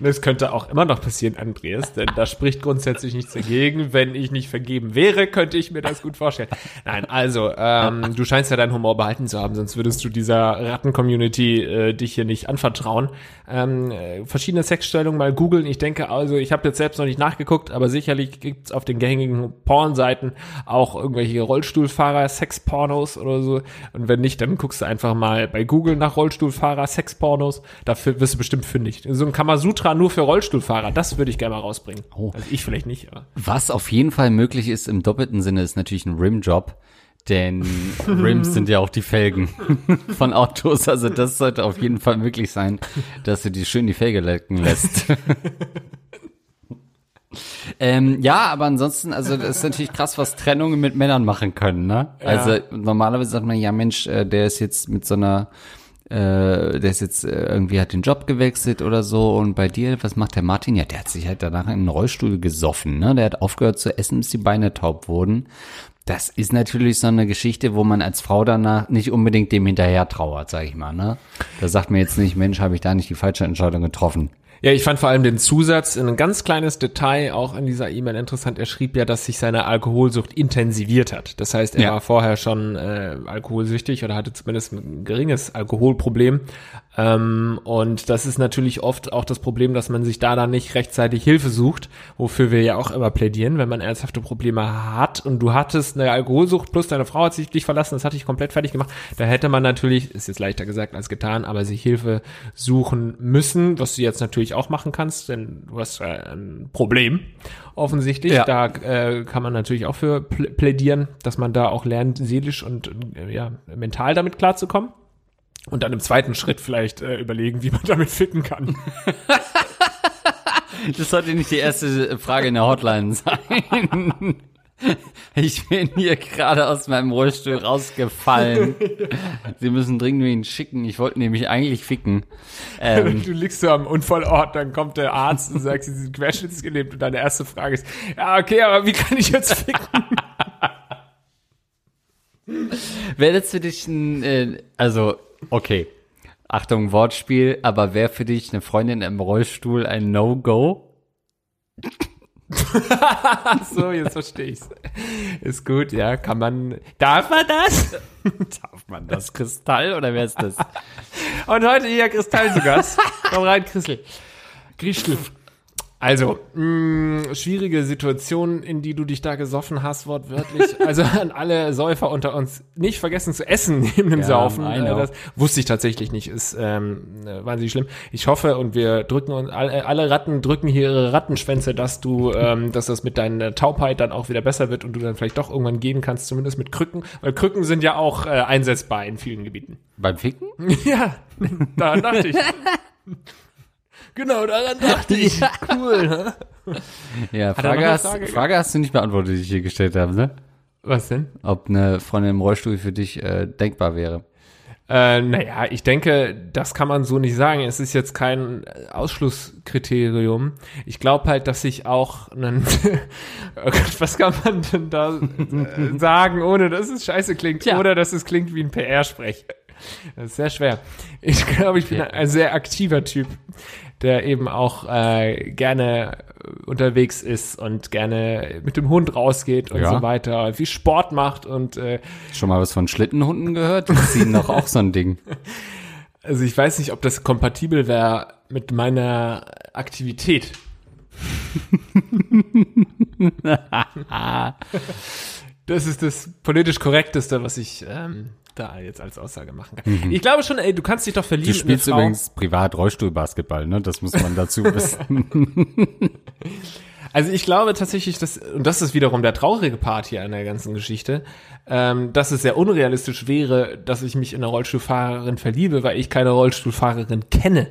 Speaker 2: Das könnte auch immer noch passieren, Andreas, denn da spricht grundsätzlich nichts dagegen. Wenn ich nicht vergeben wäre, könnte ich mir das gut vorstellen. Nein, also, ähm, du scheinst ja deinen Humor behalten zu haben, sonst würdest du dieser Ratten-Community äh, dich hier nicht anvertrauen. Ähm, äh, verschiedene Sexstellungen mal googeln. Ich denke also, ich habe jetzt selbst noch nicht nachgeguckt, aber sicherlich gibt's auf den gängigen Pornseiten auch irgendwelche Rollstuhlfahrer, Sexpornos oder so. Und wenn nicht, dann guckst du einfach mal bei Google nach Rollstuhlfahrer, Sexpornos. Dafür wirst du bestimmt fündig. So ein Kamasutra nur für Rollstuhlfahrer, das würde ich gerne mal rausbringen.
Speaker 1: Oh.
Speaker 2: Also ich vielleicht nicht, aber.
Speaker 1: Was auf jeden Fall möglich ist im doppelten Sinne, ist natürlich ein Rimjob. Denn Rims sind ja auch die Felgen von Autos. Also das sollte auf jeden Fall möglich sein, dass du die schön die Felge lecken lässt. ähm, ja, aber ansonsten, also das ist natürlich krass, was Trennungen mit Männern machen können. Ne? Also normalerweise sagt man, ja Mensch, äh, der ist jetzt mit so einer äh, der ist jetzt äh, irgendwie hat den Job gewechselt oder so und bei dir, was macht der Martin? Ja, der hat sich halt danach in einen Rollstuhl gesoffen, ne? Der hat aufgehört zu essen, bis die Beine taub wurden. Das ist natürlich so eine Geschichte, wo man als Frau danach nicht unbedingt dem hinterher trauert, sag ich mal, ne? Da sagt man jetzt nicht, Mensch, habe ich da nicht die falsche Entscheidung getroffen.
Speaker 2: Ja, ich fand vor allem den Zusatz, ein ganz kleines Detail auch in dieser E-Mail interessant. Er schrieb ja, dass sich seine Alkoholsucht intensiviert hat. Das heißt, er
Speaker 1: Ja.
Speaker 2: war vorher schon äh, alkoholsüchtig oder hatte zumindest ein geringes Alkoholproblem. Ähm, und das ist natürlich oft auch das Problem, dass man sich da dann nicht rechtzeitig Hilfe sucht, wofür wir ja auch immer plädieren, wenn man ernsthafte Probleme hat und du hattest eine Alkoholsucht plus deine Frau hat sich dich verlassen, das hat dich komplett fertig gemacht. Da hätte man natürlich, ist jetzt leichter gesagt als getan, aber sich Hilfe suchen müssen, was du jetzt natürlich auch machen kannst, denn du hast äh, ein Problem offensichtlich.
Speaker 1: Ja.
Speaker 2: Da äh, kann man natürlich auch für plä- plädieren, dass man da auch lernt, seelisch und äh, ja, mental damit klarzukommen. Und dann im zweiten Schritt vielleicht äh, überlegen, wie man damit ficken kann.
Speaker 1: Das sollte nicht die erste Frage in der Hotline sein. Ich bin hier gerade aus meinem Rollstuhl rausgefallen. Sie müssen dringend wen schicken. Ich wollte nämlich eigentlich ficken. Ähm,
Speaker 2: Du liegst so am Unfallort, dann kommt der Arzt und sagt, sie sind querschnittsgelähmt und deine erste Frage ist, ja, okay, aber wie kann ich jetzt ficken?
Speaker 1: Wäre das für dich ein, äh, also, okay. Achtung, Wortspiel, aber wäre für dich eine Freundin im Rollstuhl ein No-Go?
Speaker 2: so, jetzt verstehe ich's. Ist gut, ja, kann man, darf man das?
Speaker 1: Darf man das Kristall oder wer ist das?
Speaker 2: Und heute hier Kristall Gast. Komm rein, Christel. Christel. Also, mh, schwierige Situation, in die du dich da gesoffen hast, wortwörtlich. Also an alle Säufer unter uns, nicht vergessen zu essen neben dem
Speaker 1: Ja,
Speaker 2: Saufen. Äh, das wusste ich tatsächlich nicht, ist ähm, äh, wahnsinnig schlimm. Ich hoffe und wir drücken uns, alle, alle Ratten drücken hier ihre Rattenschwänze, dass du, ähm, dass das mit deiner Taubheit dann auch wieder besser wird und du dann vielleicht doch irgendwann gehen kannst, zumindest mit Krücken, weil Krücken sind ja auch äh, einsetzbar in vielen Gebieten.
Speaker 1: Beim Ficken?
Speaker 2: Ja, daran dachte ich. Genau, daran dachte ich. Cool, ne?
Speaker 1: Ja, Frage hast,
Speaker 2: Frage?
Speaker 1: Frage hast du nicht beantwortet, die ich hier gestellt habe, ne?
Speaker 2: Was denn?
Speaker 1: Ob eine Freundin im Rollstuhl für dich äh, denkbar wäre.
Speaker 2: Äh, naja, ich denke, das kann man so nicht sagen. Es ist jetzt kein Ausschlusskriterium. Ich glaube halt, dass ich auch einen, oh Gott, was kann man denn da äh, sagen, ohne dass es scheiße klingt,
Speaker 1: Tja.
Speaker 2: oder dass es klingt wie ein PR-Sprech. Das ist sehr schwer. Ich glaube, ich bin ein sehr aktiver Typ, der eben auch äh, gerne unterwegs ist und gerne mit dem Hund rausgeht und
Speaker 1: Ja.
Speaker 2: so weiter, viel Sport macht und äh,
Speaker 1: Schon mal was von Schlittenhunden gehört? Die ziehen doch auch so ein Ding.
Speaker 2: Also ich weiß nicht, ob das kompatibel wäre mit meiner Aktivität. das ist das politisch korrekteste, was ich ähm, da jetzt als Aussage machen kann. Ich glaube schon, ey, du kannst dich doch verlieben
Speaker 1: Du spielst übrigens privat Rollstuhlbasketball, ne? Das muss man dazu wissen.
Speaker 2: Also ich glaube tatsächlich, dass, und das ist wiederum der traurige Part hier an der ganzen Geschichte, ähm, dass es sehr unrealistisch wäre, dass ich mich in eine Rollstuhlfahrerin verliebe, weil ich keine Rollstuhlfahrerin kenne.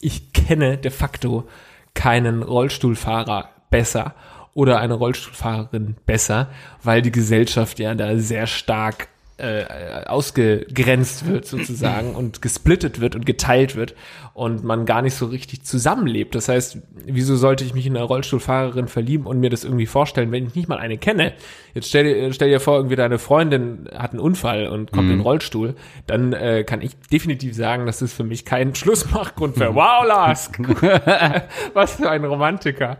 Speaker 2: Ich kenne de facto keinen Rollstuhlfahrer besser oder eine Rollstuhlfahrerin besser, weil die Gesellschaft ja da sehr stark äh, ausgegrenzt wird sozusagen und gesplittet wird und geteilt wird und man gar nicht so richtig zusammenlebt. Das heißt, wieso sollte ich mich in eine Rollstuhlfahrerin verlieben und mir das irgendwie vorstellen, wenn ich nicht mal eine kenne? Jetzt stell dir, stell dir vor, irgendwie deine Freundin hat einen Unfall und kommt in den Rollstuhl, dann äh, kann ich definitiv sagen, dass das für mich kein Schlussmachgrund wäre. Wow, Lars! Was für ein Romantiker.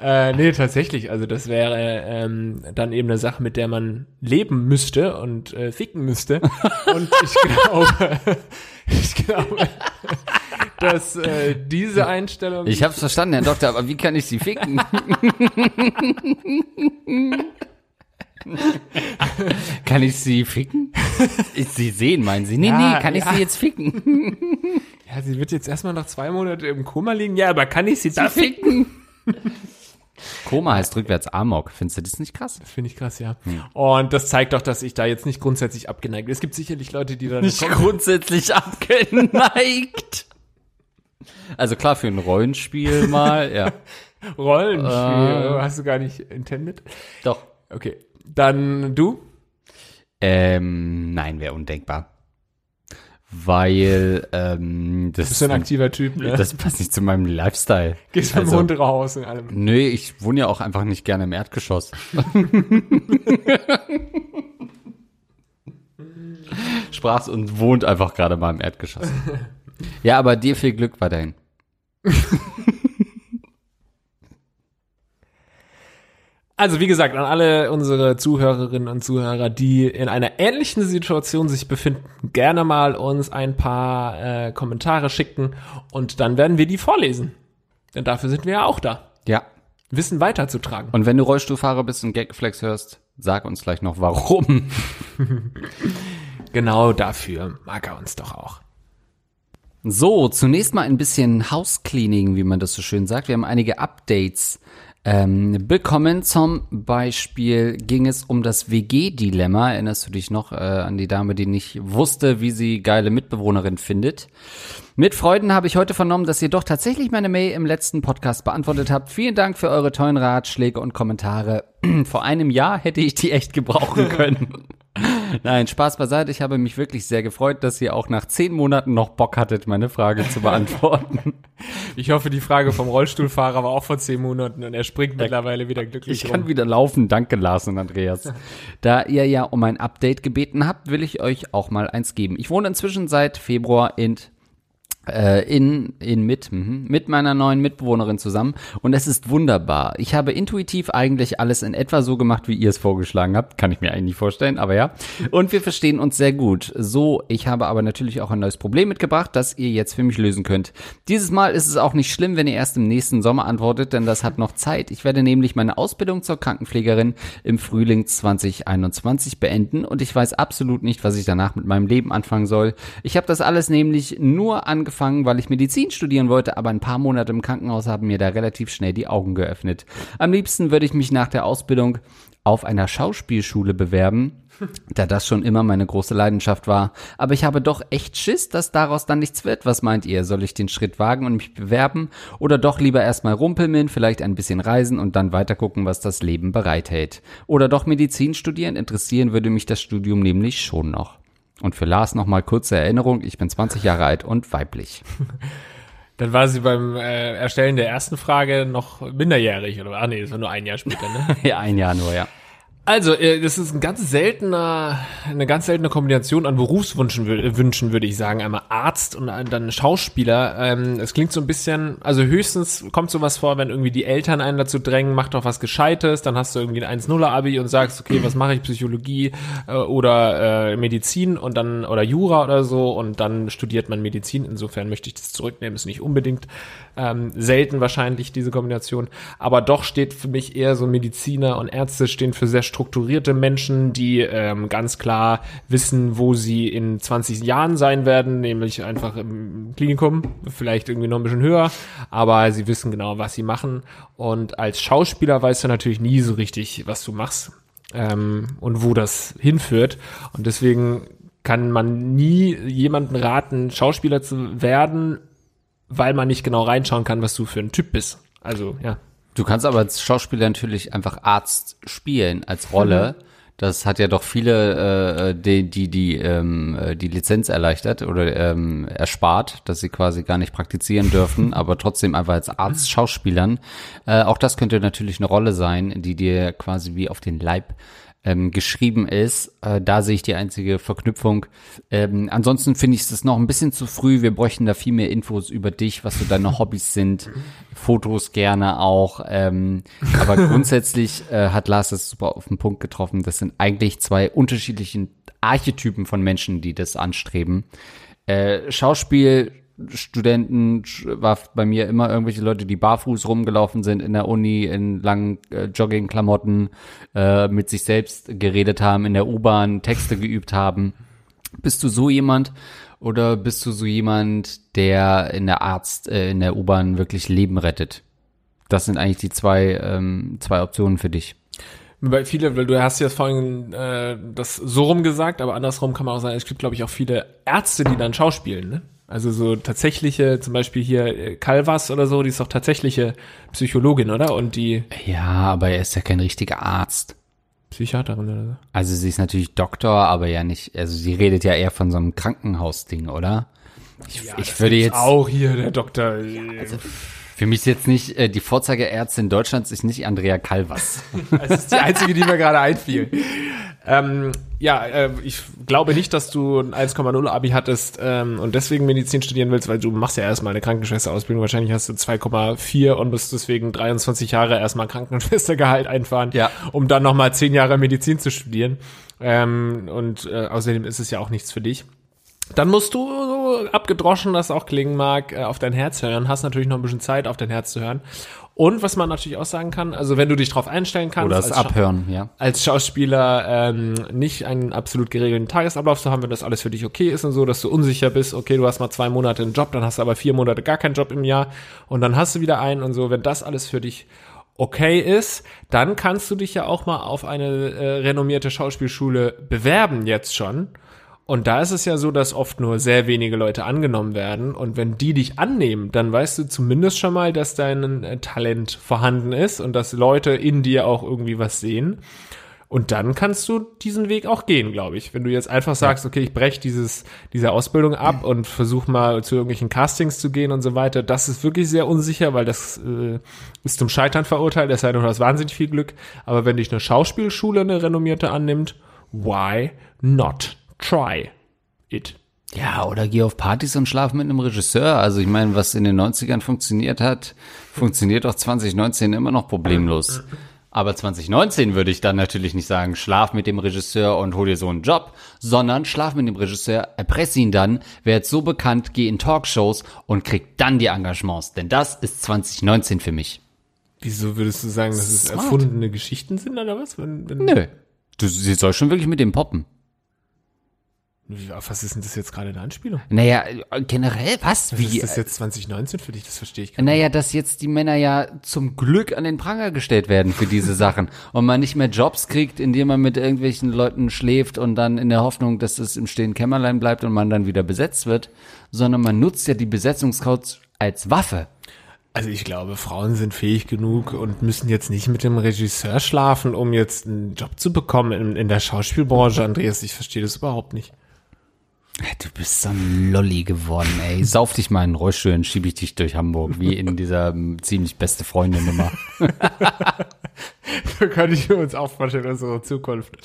Speaker 2: Äh, nee, tatsächlich. Also das wäre ähm, dann eben eine Sache, mit der man leben müsste und äh, ficken müsste. Und ich glaube, ich glaube, dass äh, diese Einstellung.
Speaker 1: Ich hab's verstanden, Herr Doktor, aber wie kann ich Sie ficken? kann ich Sie ficken? Sie sehen, meinen Sie? Nee,
Speaker 2: Ja,
Speaker 1: nee, kann ich
Speaker 2: ja.
Speaker 1: Sie jetzt ficken?
Speaker 2: ja, sie wird jetzt erstmal noch zwei Monate im Koma liegen. Ja, aber kann ich sie da
Speaker 1: ficken? Koma heißt rückwärts Amok. Findest du das nicht krass?
Speaker 2: Finde ich krass, ja. Und das zeigt doch, dass ich da jetzt nicht grundsätzlich abgeneigt bin. Es gibt sicherlich Leute, die da
Speaker 1: Nicht grundsätzlich abgeneigt. Also klar, für ein Rollenspiel mal, ja.
Speaker 2: Rollenspiel.
Speaker 1: Äh.
Speaker 2: Hast du gar nicht intended?
Speaker 1: Doch.
Speaker 2: Okay. Dann du?
Speaker 1: Ähm, nein, wäre undenkbar. Weil, ähm, das,
Speaker 2: Bist du ein aktiver Typ, ne?
Speaker 1: das passt nicht zu meinem Lifestyle.
Speaker 2: Gehst mit dem
Speaker 1: also-
Speaker 2: Hund raus und allem.
Speaker 1: Nö, ich wohne ja auch einfach nicht gerne im Erdgeschoss. Sprach's und wohnt einfach gerade mal im Erdgeschoss. Ja, aber dir viel Glück weiterhin.
Speaker 2: Also wie gesagt, an alle unsere Zuhörerinnen und Zuhörer, die in einer ähnlichen Situation sich befinden, gerne mal uns ein paar äh, Kommentare schicken und dann werden wir die vorlesen. Denn dafür sind wir ja auch da.
Speaker 1: Ja.
Speaker 2: Wissen weiterzutragen.
Speaker 1: Und wenn du Rollstuhlfahrer bist und Gagflex hörst, sag uns gleich noch warum.
Speaker 2: Genau dafür mag er uns doch auch.
Speaker 1: So, zunächst mal ein bisschen Housecleaning, wie man das so schön sagt. Wir haben einige Updates ähm, bekommen. Zum Beispiel ging es um das WG-Dilemma. Erinnerst du dich noch äh, an die Dame, die nicht wusste, wie sie geile Mitbewohnerin findet? Mit Freuden habe ich heute vernommen, dass ihr doch tatsächlich meine Mail im letzten Podcast beantwortet habt. Vielen Dank für eure tollen Ratschläge und Kommentare. Vor einem Jahr hätte ich die echt gebrauchen können. Nein, Spaß beiseite. Ich habe mich wirklich sehr gefreut, dass ihr auch nach zehn Monaten noch Bock hattet, meine Frage zu beantworten.
Speaker 2: Ich hoffe, die Frage vom Rollstuhlfahrer war auch vor zehn Monaten und er springt mittlerweile wieder glücklich
Speaker 1: Ich kann
Speaker 2: rum.
Speaker 1: wieder laufen. Danke, Lars und Andreas. Da ihr ja um ein Update gebeten habt, will ich euch auch mal eins geben. Ich wohne inzwischen seit Februar in in, in mit, mhm, mit meiner neuen Mitbewohnerin zusammen und es ist wunderbar. Ich habe intuitiv eigentlich alles in etwa so gemacht, wie ihr es vorgeschlagen habt. Kann ich mir eigentlich nicht vorstellen, aber ja. Und wir verstehen uns sehr gut. So, ich habe aber natürlich auch ein neues Problem mitgebracht, das ihr jetzt für mich lösen könnt. Dieses Mal ist es auch nicht schlimm, wenn ihr erst im nächsten Sommer antwortet, denn das hat noch Zeit. Ich werde nämlich meine Ausbildung zur Krankenpflegerin im Frühling 2021 beenden und ich weiß absolut nicht, was ich danach mit meinem Leben anfangen soll. Ich habe das alles nämlich nur angefangen, weil ich Medizin studieren wollte, aber ein paar Monate im Krankenhaus haben mir da relativ schnell die Augen geöffnet. Am liebsten würde ich mich nach der Ausbildung auf einer Schauspielschule bewerben, da das schon immer meine große Leidenschaft war. Aber ich habe doch echt Schiss, dass daraus dann nichts wird. Was meint ihr? Soll ich den Schritt wagen und mich bewerben? Oder doch lieber erstmal rumpeln, vielleicht ein bisschen reisen und dann weiter gucken, was das Leben bereithält? Oder doch Medizin studieren? Interessieren würde mich das Studium nämlich schon noch. Und für Lars nochmal kurze Erinnerung, ich bin 20 Jahre alt und weiblich.
Speaker 2: Dann war sie beim äh, Erstellen der ersten Frage noch minderjährig oder ah nee, das war nur ein Jahr später, ne?
Speaker 1: ja, ein Jahr nur, ja.
Speaker 2: Also, äh, das ist ein ganz seltener, eine ganz seltene Kombination an Berufswünschen, Wünschen, würde ich sagen. Einmal Arzt und dann Schauspieler. Ähm, Es klingt so ein bisschen, also höchstens kommt sowas vor, wenn irgendwie die Eltern einen dazu drängen, mach doch was Gescheites, dann hast du irgendwie ein 1-0-Abi und sagst, okay, was mache ich, Psychologie äh, oder äh, Medizin und dann, oder Jura oder so und dann studiert man Medizin. Insofern möchte ich das zurücknehmen, ist nicht unbedingt ähm, selten wahrscheinlich diese Kombination, aber doch steht für mich eher so Mediziner und Ärzte stehen für sehr strukturierte Menschen, die ähm, ganz klar wissen, wo sie in 20 Jahren sein werden, nämlich einfach im Klinikum, vielleicht irgendwie noch ein bisschen höher, aber sie wissen genau, was sie machen und als Schauspieler weißt du natürlich nie so richtig, was du machst ähm, und wo das hinführt und deswegen kann man nie jemanden raten, Schauspieler zu werden, weil man nicht genau reinschauen kann, was du für ein Typ bist. Also, ja.
Speaker 1: Du kannst aber als Schauspieler natürlich einfach Arzt spielen als Rolle. Das hat ja doch viele, äh, die die die, ähm, äh, die Lizenz erleichtert oder ähm, erspart, dass sie quasi gar nicht praktizieren dürfen, aber trotzdem einfach als Arzt Schauspielern. Äh, auch das könnte natürlich eine Rolle sein, die dir quasi wie auf den Leib ähm, geschrieben ist. Äh, da sehe ich die einzige Verknüpfung. Ähm, ansonsten finde ich es noch ein bisschen zu früh. Wir bräuchten da viel mehr Infos über dich, was so deine Hobbys sind. Fotos gerne auch. Ähm, aber grundsätzlich äh, hat Lars das super auf den Punkt getroffen. Das sind eigentlich zwei unterschiedliche Archetypen von Menschen, die das anstreben. Äh, Schauspiel Studenten war bei mir immer irgendwelche Leute, die barfuß rumgelaufen sind in der Uni, in langen äh, Joggingklamotten, äh, mit sich selbst geredet haben, in der U-Bahn Texte geübt haben. Bist du so jemand oder bist du so jemand, der in der Arzt, äh, in der U-Bahn wirklich Leben rettet? Das sind eigentlich die zwei, ähm, zwei Optionen für dich.
Speaker 2: Bei viele, weil du hast ja vorhin äh, das so rum gesagt, aber andersrum kann man auch sagen, es gibt, glaube ich, auch viele Ärzte, die dann schauspielen, ne? Also so tatsächliche, zum Beispiel hier äh, Calvas oder so, die ist doch tatsächliche Psychologin, oder? Und die
Speaker 1: Ja, aber er ist ja kein richtiger Arzt.
Speaker 2: Psychiaterin oder so.
Speaker 1: Also sie ist natürlich Doktor, aber ja nicht, also sie redet ja eher von so einem Krankenhausding, oder? Ich, ich würde jetzt,
Speaker 2: Auch hier der Doktor.
Speaker 1: also für mich ist jetzt nicht, äh, die Vorzeigeärztin Deutschlands ist nicht Andrea Calvas.
Speaker 2: Das ist die einzige, die mir gerade einfiel. Ähm, ja, äh, ich glaube nicht, dass du ein 1,0 Abi hattest ähm, und deswegen Medizin studieren willst, weil du machst ja erstmal eine Krankenschwesterausbildung. Wahrscheinlich hast du 2,4 und bist deswegen 23 Jahre erstmal Krankenschwestergehalt einfahren,
Speaker 1: Ja.
Speaker 2: um dann nochmal 10 Jahre Medizin zu studieren. Ähm, und äh, außerdem ist es ja auch nichts für dich. Dann musst du, so abgedroschen das auch klingen mag, äh, auf dein Herz hören. Hast natürlich noch ein bisschen Zeit, auf dein Herz zu hören. Und was man natürlich auch sagen kann, also wenn du dich drauf einstellen kannst,
Speaker 1: Oder das
Speaker 2: als Scha-
Speaker 1: Abhören, ja.
Speaker 2: als Schauspieler ähm, nicht einen absolut geregelten Tagesablauf zu haben, wenn das alles für dich okay ist und so, dass du unsicher bist, okay, du hast mal zwei Monate einen Job, dann hast du aber vier Monate gar keinen Job im Jahr und dann hast du wieder einen und so, wenn das alles für dich okay ist, dann kannst du dich ja auch mal auf eine äh, renommierte Schauspielschule bewerben jetzt schon. Und da ist es ja so, dass oft nur sehr wenige Leute angenommen werden. Und wenn die dich annehmen, dann weißt du zumindest schon mal, dass dein äh, Talent vorhanden ist und dass Leute in dir auch irgendwie was sehen. Und dann kannst du diesen Weg auch gehen, glaube ich. Wenn du jetzt einfach sagst, okay, ich breche dieses, diese Ausbildung ab und versuche mal zu irgendwelchen Castings zu gehen und so weiter, das ist wirklich sehr unsicher, weil das äh, ist zum Scheitern verurteilt, es sei denn, du hast wahnsinnig viel Glück. Aber wenn dich eine Schauspielschule, eine renommierte annimmt, why not try it?
Speaker 1: Ja, oder geh auf Partys und schlaf mit einem Regisseur. Also ich meine, was in den 90ern funktioniert hat, funktioniert auch 2019 immer noch problemlos. Aber 2019 würde ich dann natürlich nicht sagen, schlaf mit dem Regisseur und hol dir so einen Job, sondern schlaf mit dem Regisseur, erpresse ihn dann, werd so bekannt, geh in Talkshows und krieg dann die Engagements. Denn das ist 2019 für mich.
Speaker 2: Wieso würdest du sagen, dass es
Speaker 1: Smart.
Speaker 2: erfundene Geschichten sind oder was? Wenn, wenn,
Speaker 1: Nö. Du, sie soll schon wirklich mit dem poppen.
Speaker 2: Auf was ist denn das jetzt gerade eine Anspielung?
Speaker 1: Naja, generell, was?
Speaker 2: Wie ist das jetzt 2019 für dich? Das verstehe ich gar
Speaker 1: Naja, dass jetzt die Männer ja zum Glück an den Pranger gestellt werden für diese Sachen und man nicht mehr Jobs kriegt, indem man mit irgendwelchen Leuten schläft und dann in der Hoffnung, dass es im stillen Kämmerlein bleibt und man dann wieder besetzt wird, sondern man nutzt ja die Besetzungscodes als Waffe.
Speaker 2: Also ich glaube, Frauen sind fähig genug und müssen jetzt nicht mit dem Regisseur schlafen, um jetzt einen Job zu bekommen in, in der Schauspielbranche. Andreas, ich verstehe das überhaupt nicht.
Speaker 1: Du bist so ein Lolli geworden, ey. Sauf dich mal in Rollstuhl und schieb ich dich durch Hamburg, wie in dieser ähm, ziemlich beste Freundin-Nummer.
Speaker 2: Da könnte ich uns auch vorstellen, unsere Zukunft.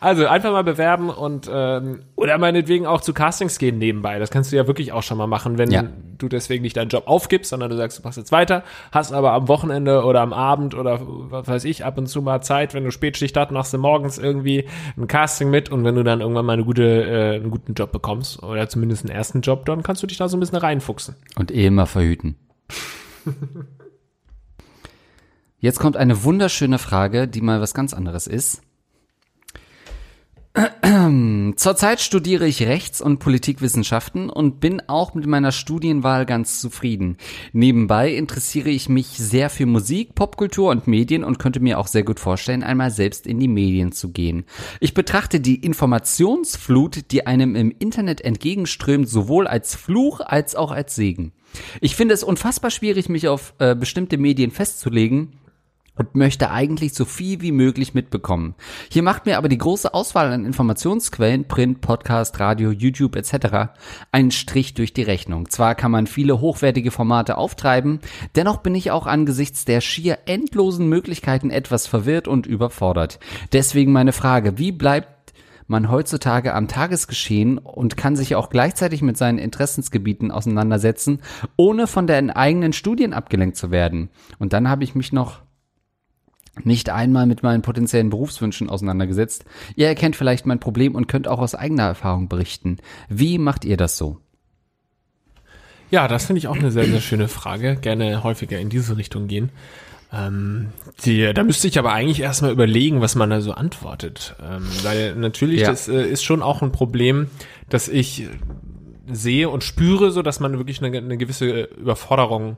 Speaker 2: Also einfach mal bewerben und ähm, oder meinetwegen auch zu Castings gehen nebenbei. Das kannst du ja wirklich auch schon mal machen, wenn
Speaker 1: Ja.
Speaker 2: du deswegen nicht deinen Job aufgibst, sondern du sagst, du machst jetzt weiter, hast aber am Wochenende oder am Abend oder was weiß ich, ab und zu mal Zeit, wenn du Spätschicht hast, machst du morgens irgendwie ein Casting mit und wenn du dann irgendwann mal eine gute, äh, einen guten Job bekommst oder zumindest einen ersten Job, dann kannst du dich da so ein bisschen reinfuchsen.
Speaker 1: Und eh immer verhüten. Jetzt kommt eine wunderschöne Frage, die mal was ganz anderes ist. Zurzeit studiere ich Rechts- und Politikwissenschaften und bin auch mit meiner Studienwahl ganz zufrieden. Nebenbei interessiere ich mich sehr für Musik, Popkultur und Medien und könnte mir auch sehr gut vorstellen, einmal selbst in die Medien zu gehen. Ich betrachte die Informationsflut, die einem im Internet entgegenströmt, sowohl als Fluch als auch als Segen. Ich finde es unfassbar schwierig, mich auf äh, bestimmte Medien festzulegen und möchte eigentlich so viel wie möglich mitbekommen. Hier macht mir aber die große Auswahl an Informationsquellen, Print, Podcast, Radio, YouTube etc. einen Strich durch die Rechnung. Zwar kann man viele hochwertige Formate auftreiben, dennoch bin ich auch angesichts der schier endlosen Möglichkeiten etwas verwirrt und überfordert. Deswegen meine Frage, wie bleibt man heutzutage am Tagesgeschehen und kann sich auch gleichzeitig mit seinen Interessensgebieten auseinandersetzen, ohne von den eigenen Studien abgelenkt zu werden. Und dann habe ich mich noch nicht einmal mit meinen potenziellen Berufswünschen auseinandergesetzt. Ihr erkennt vielleicht mein Problem und könnt auch aus eigener Erfahrung berichten. Wie macht ihr das so?
Speaker 2: Ja, das finde ich auch eine sehr, sehr schöne Frage. Gerne häufiger in diese Richtung gehen. Ähm, die, da müsste ich aber eigentlich erstmal überlegen, was man da so antwortet. Ähm, weil natürlich, ja. das äh, ist schon auch ein Problem, dass ich sehe und spüre, so dass man wirklich eine, eine gewisse Überforderung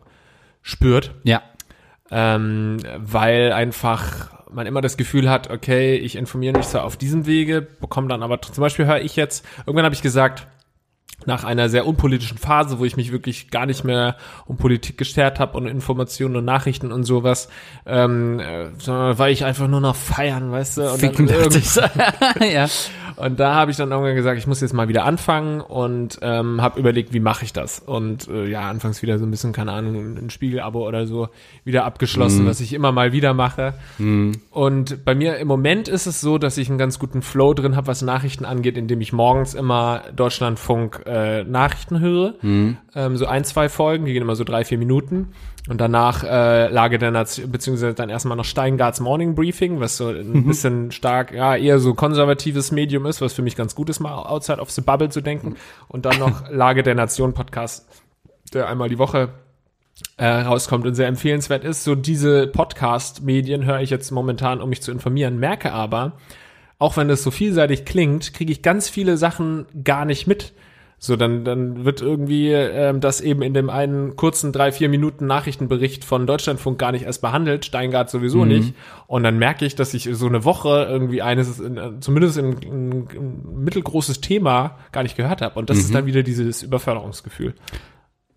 Speaker 2: spürt.
Speaker 1: Ja
Speaker 2: ähm, weil einfach man immer das Gefühl hat, okay, ich informiere mich zwar auf diesem Wege, bekomme dann aber zum Beispiel höre ich jetzt, irgendwann habe ich gesagt, nach einer sehr unpolitischen Phase, wo ich mich wirklich gar nicht mehr um Politik gestärkt habe und Informationen und Nachrichten und sowas, ähm, äh, sondern war ich einfach nur noch feiern, weißt du? Und
Speaker 1: Ficken dann
Speaker 2: ja. Und da habe ich dann irgendwann gesagt, ich muss jetzt mal wieder anfangen und ähm, habe überlegt, wie mache ich das? Und äh, ja, anfangs wieder so ein bisschen, keine Ahnung, ein Spiegelabo oder so wieder abgeschlossen, mhm. was ich immer mal wieder mache. Mhm. Und bei mir im Moment ist es so, dass ich einen ganz guten Flow drin habe, was Nachrichten angeht, indem ich morgens immer Deutschlandfunk äh, Nachrichten höre. Mhm. Ähm, so ein, zwei Folgen, die gehen immer so drei, vier Minuten. Und danach äh, Lage der Nation, beziehungsweise dann erstmal noch Steingarts Morning Briefing, was so ein mhm. bisschen stark, ja, eher so konservatives Medium ist, was für mich ganz gut ist, mal outside of the bubble zu denken. Und dann noch Lage der Nation Podcast, der einmal die Woche äh, rauskommt und sehr empfehlenswert ist. So diese Podcast-Medien höre ich jetzt momentan, um mich zu informieren, merke aber, auch wenn das so vielseitig klingt, kriege ich ganz viele Sachen gar nicht mit so, dann, dann wird irgendwie ähm, das eben in dem einen kurzen drei, vier Minuten Nachrichtenbericht von Deutschlandfunk gar nicht erst behandelt, Steingart sowieso mhm. nicht. Und dann merke ich, dass ich so eine Woche irgendwie eines, in, zumindest ein, ein, ein, mittelgroßes Thema gar nicht gehört habe. Und das mhm. ist dann wieder dieses Überförderungsgefühl.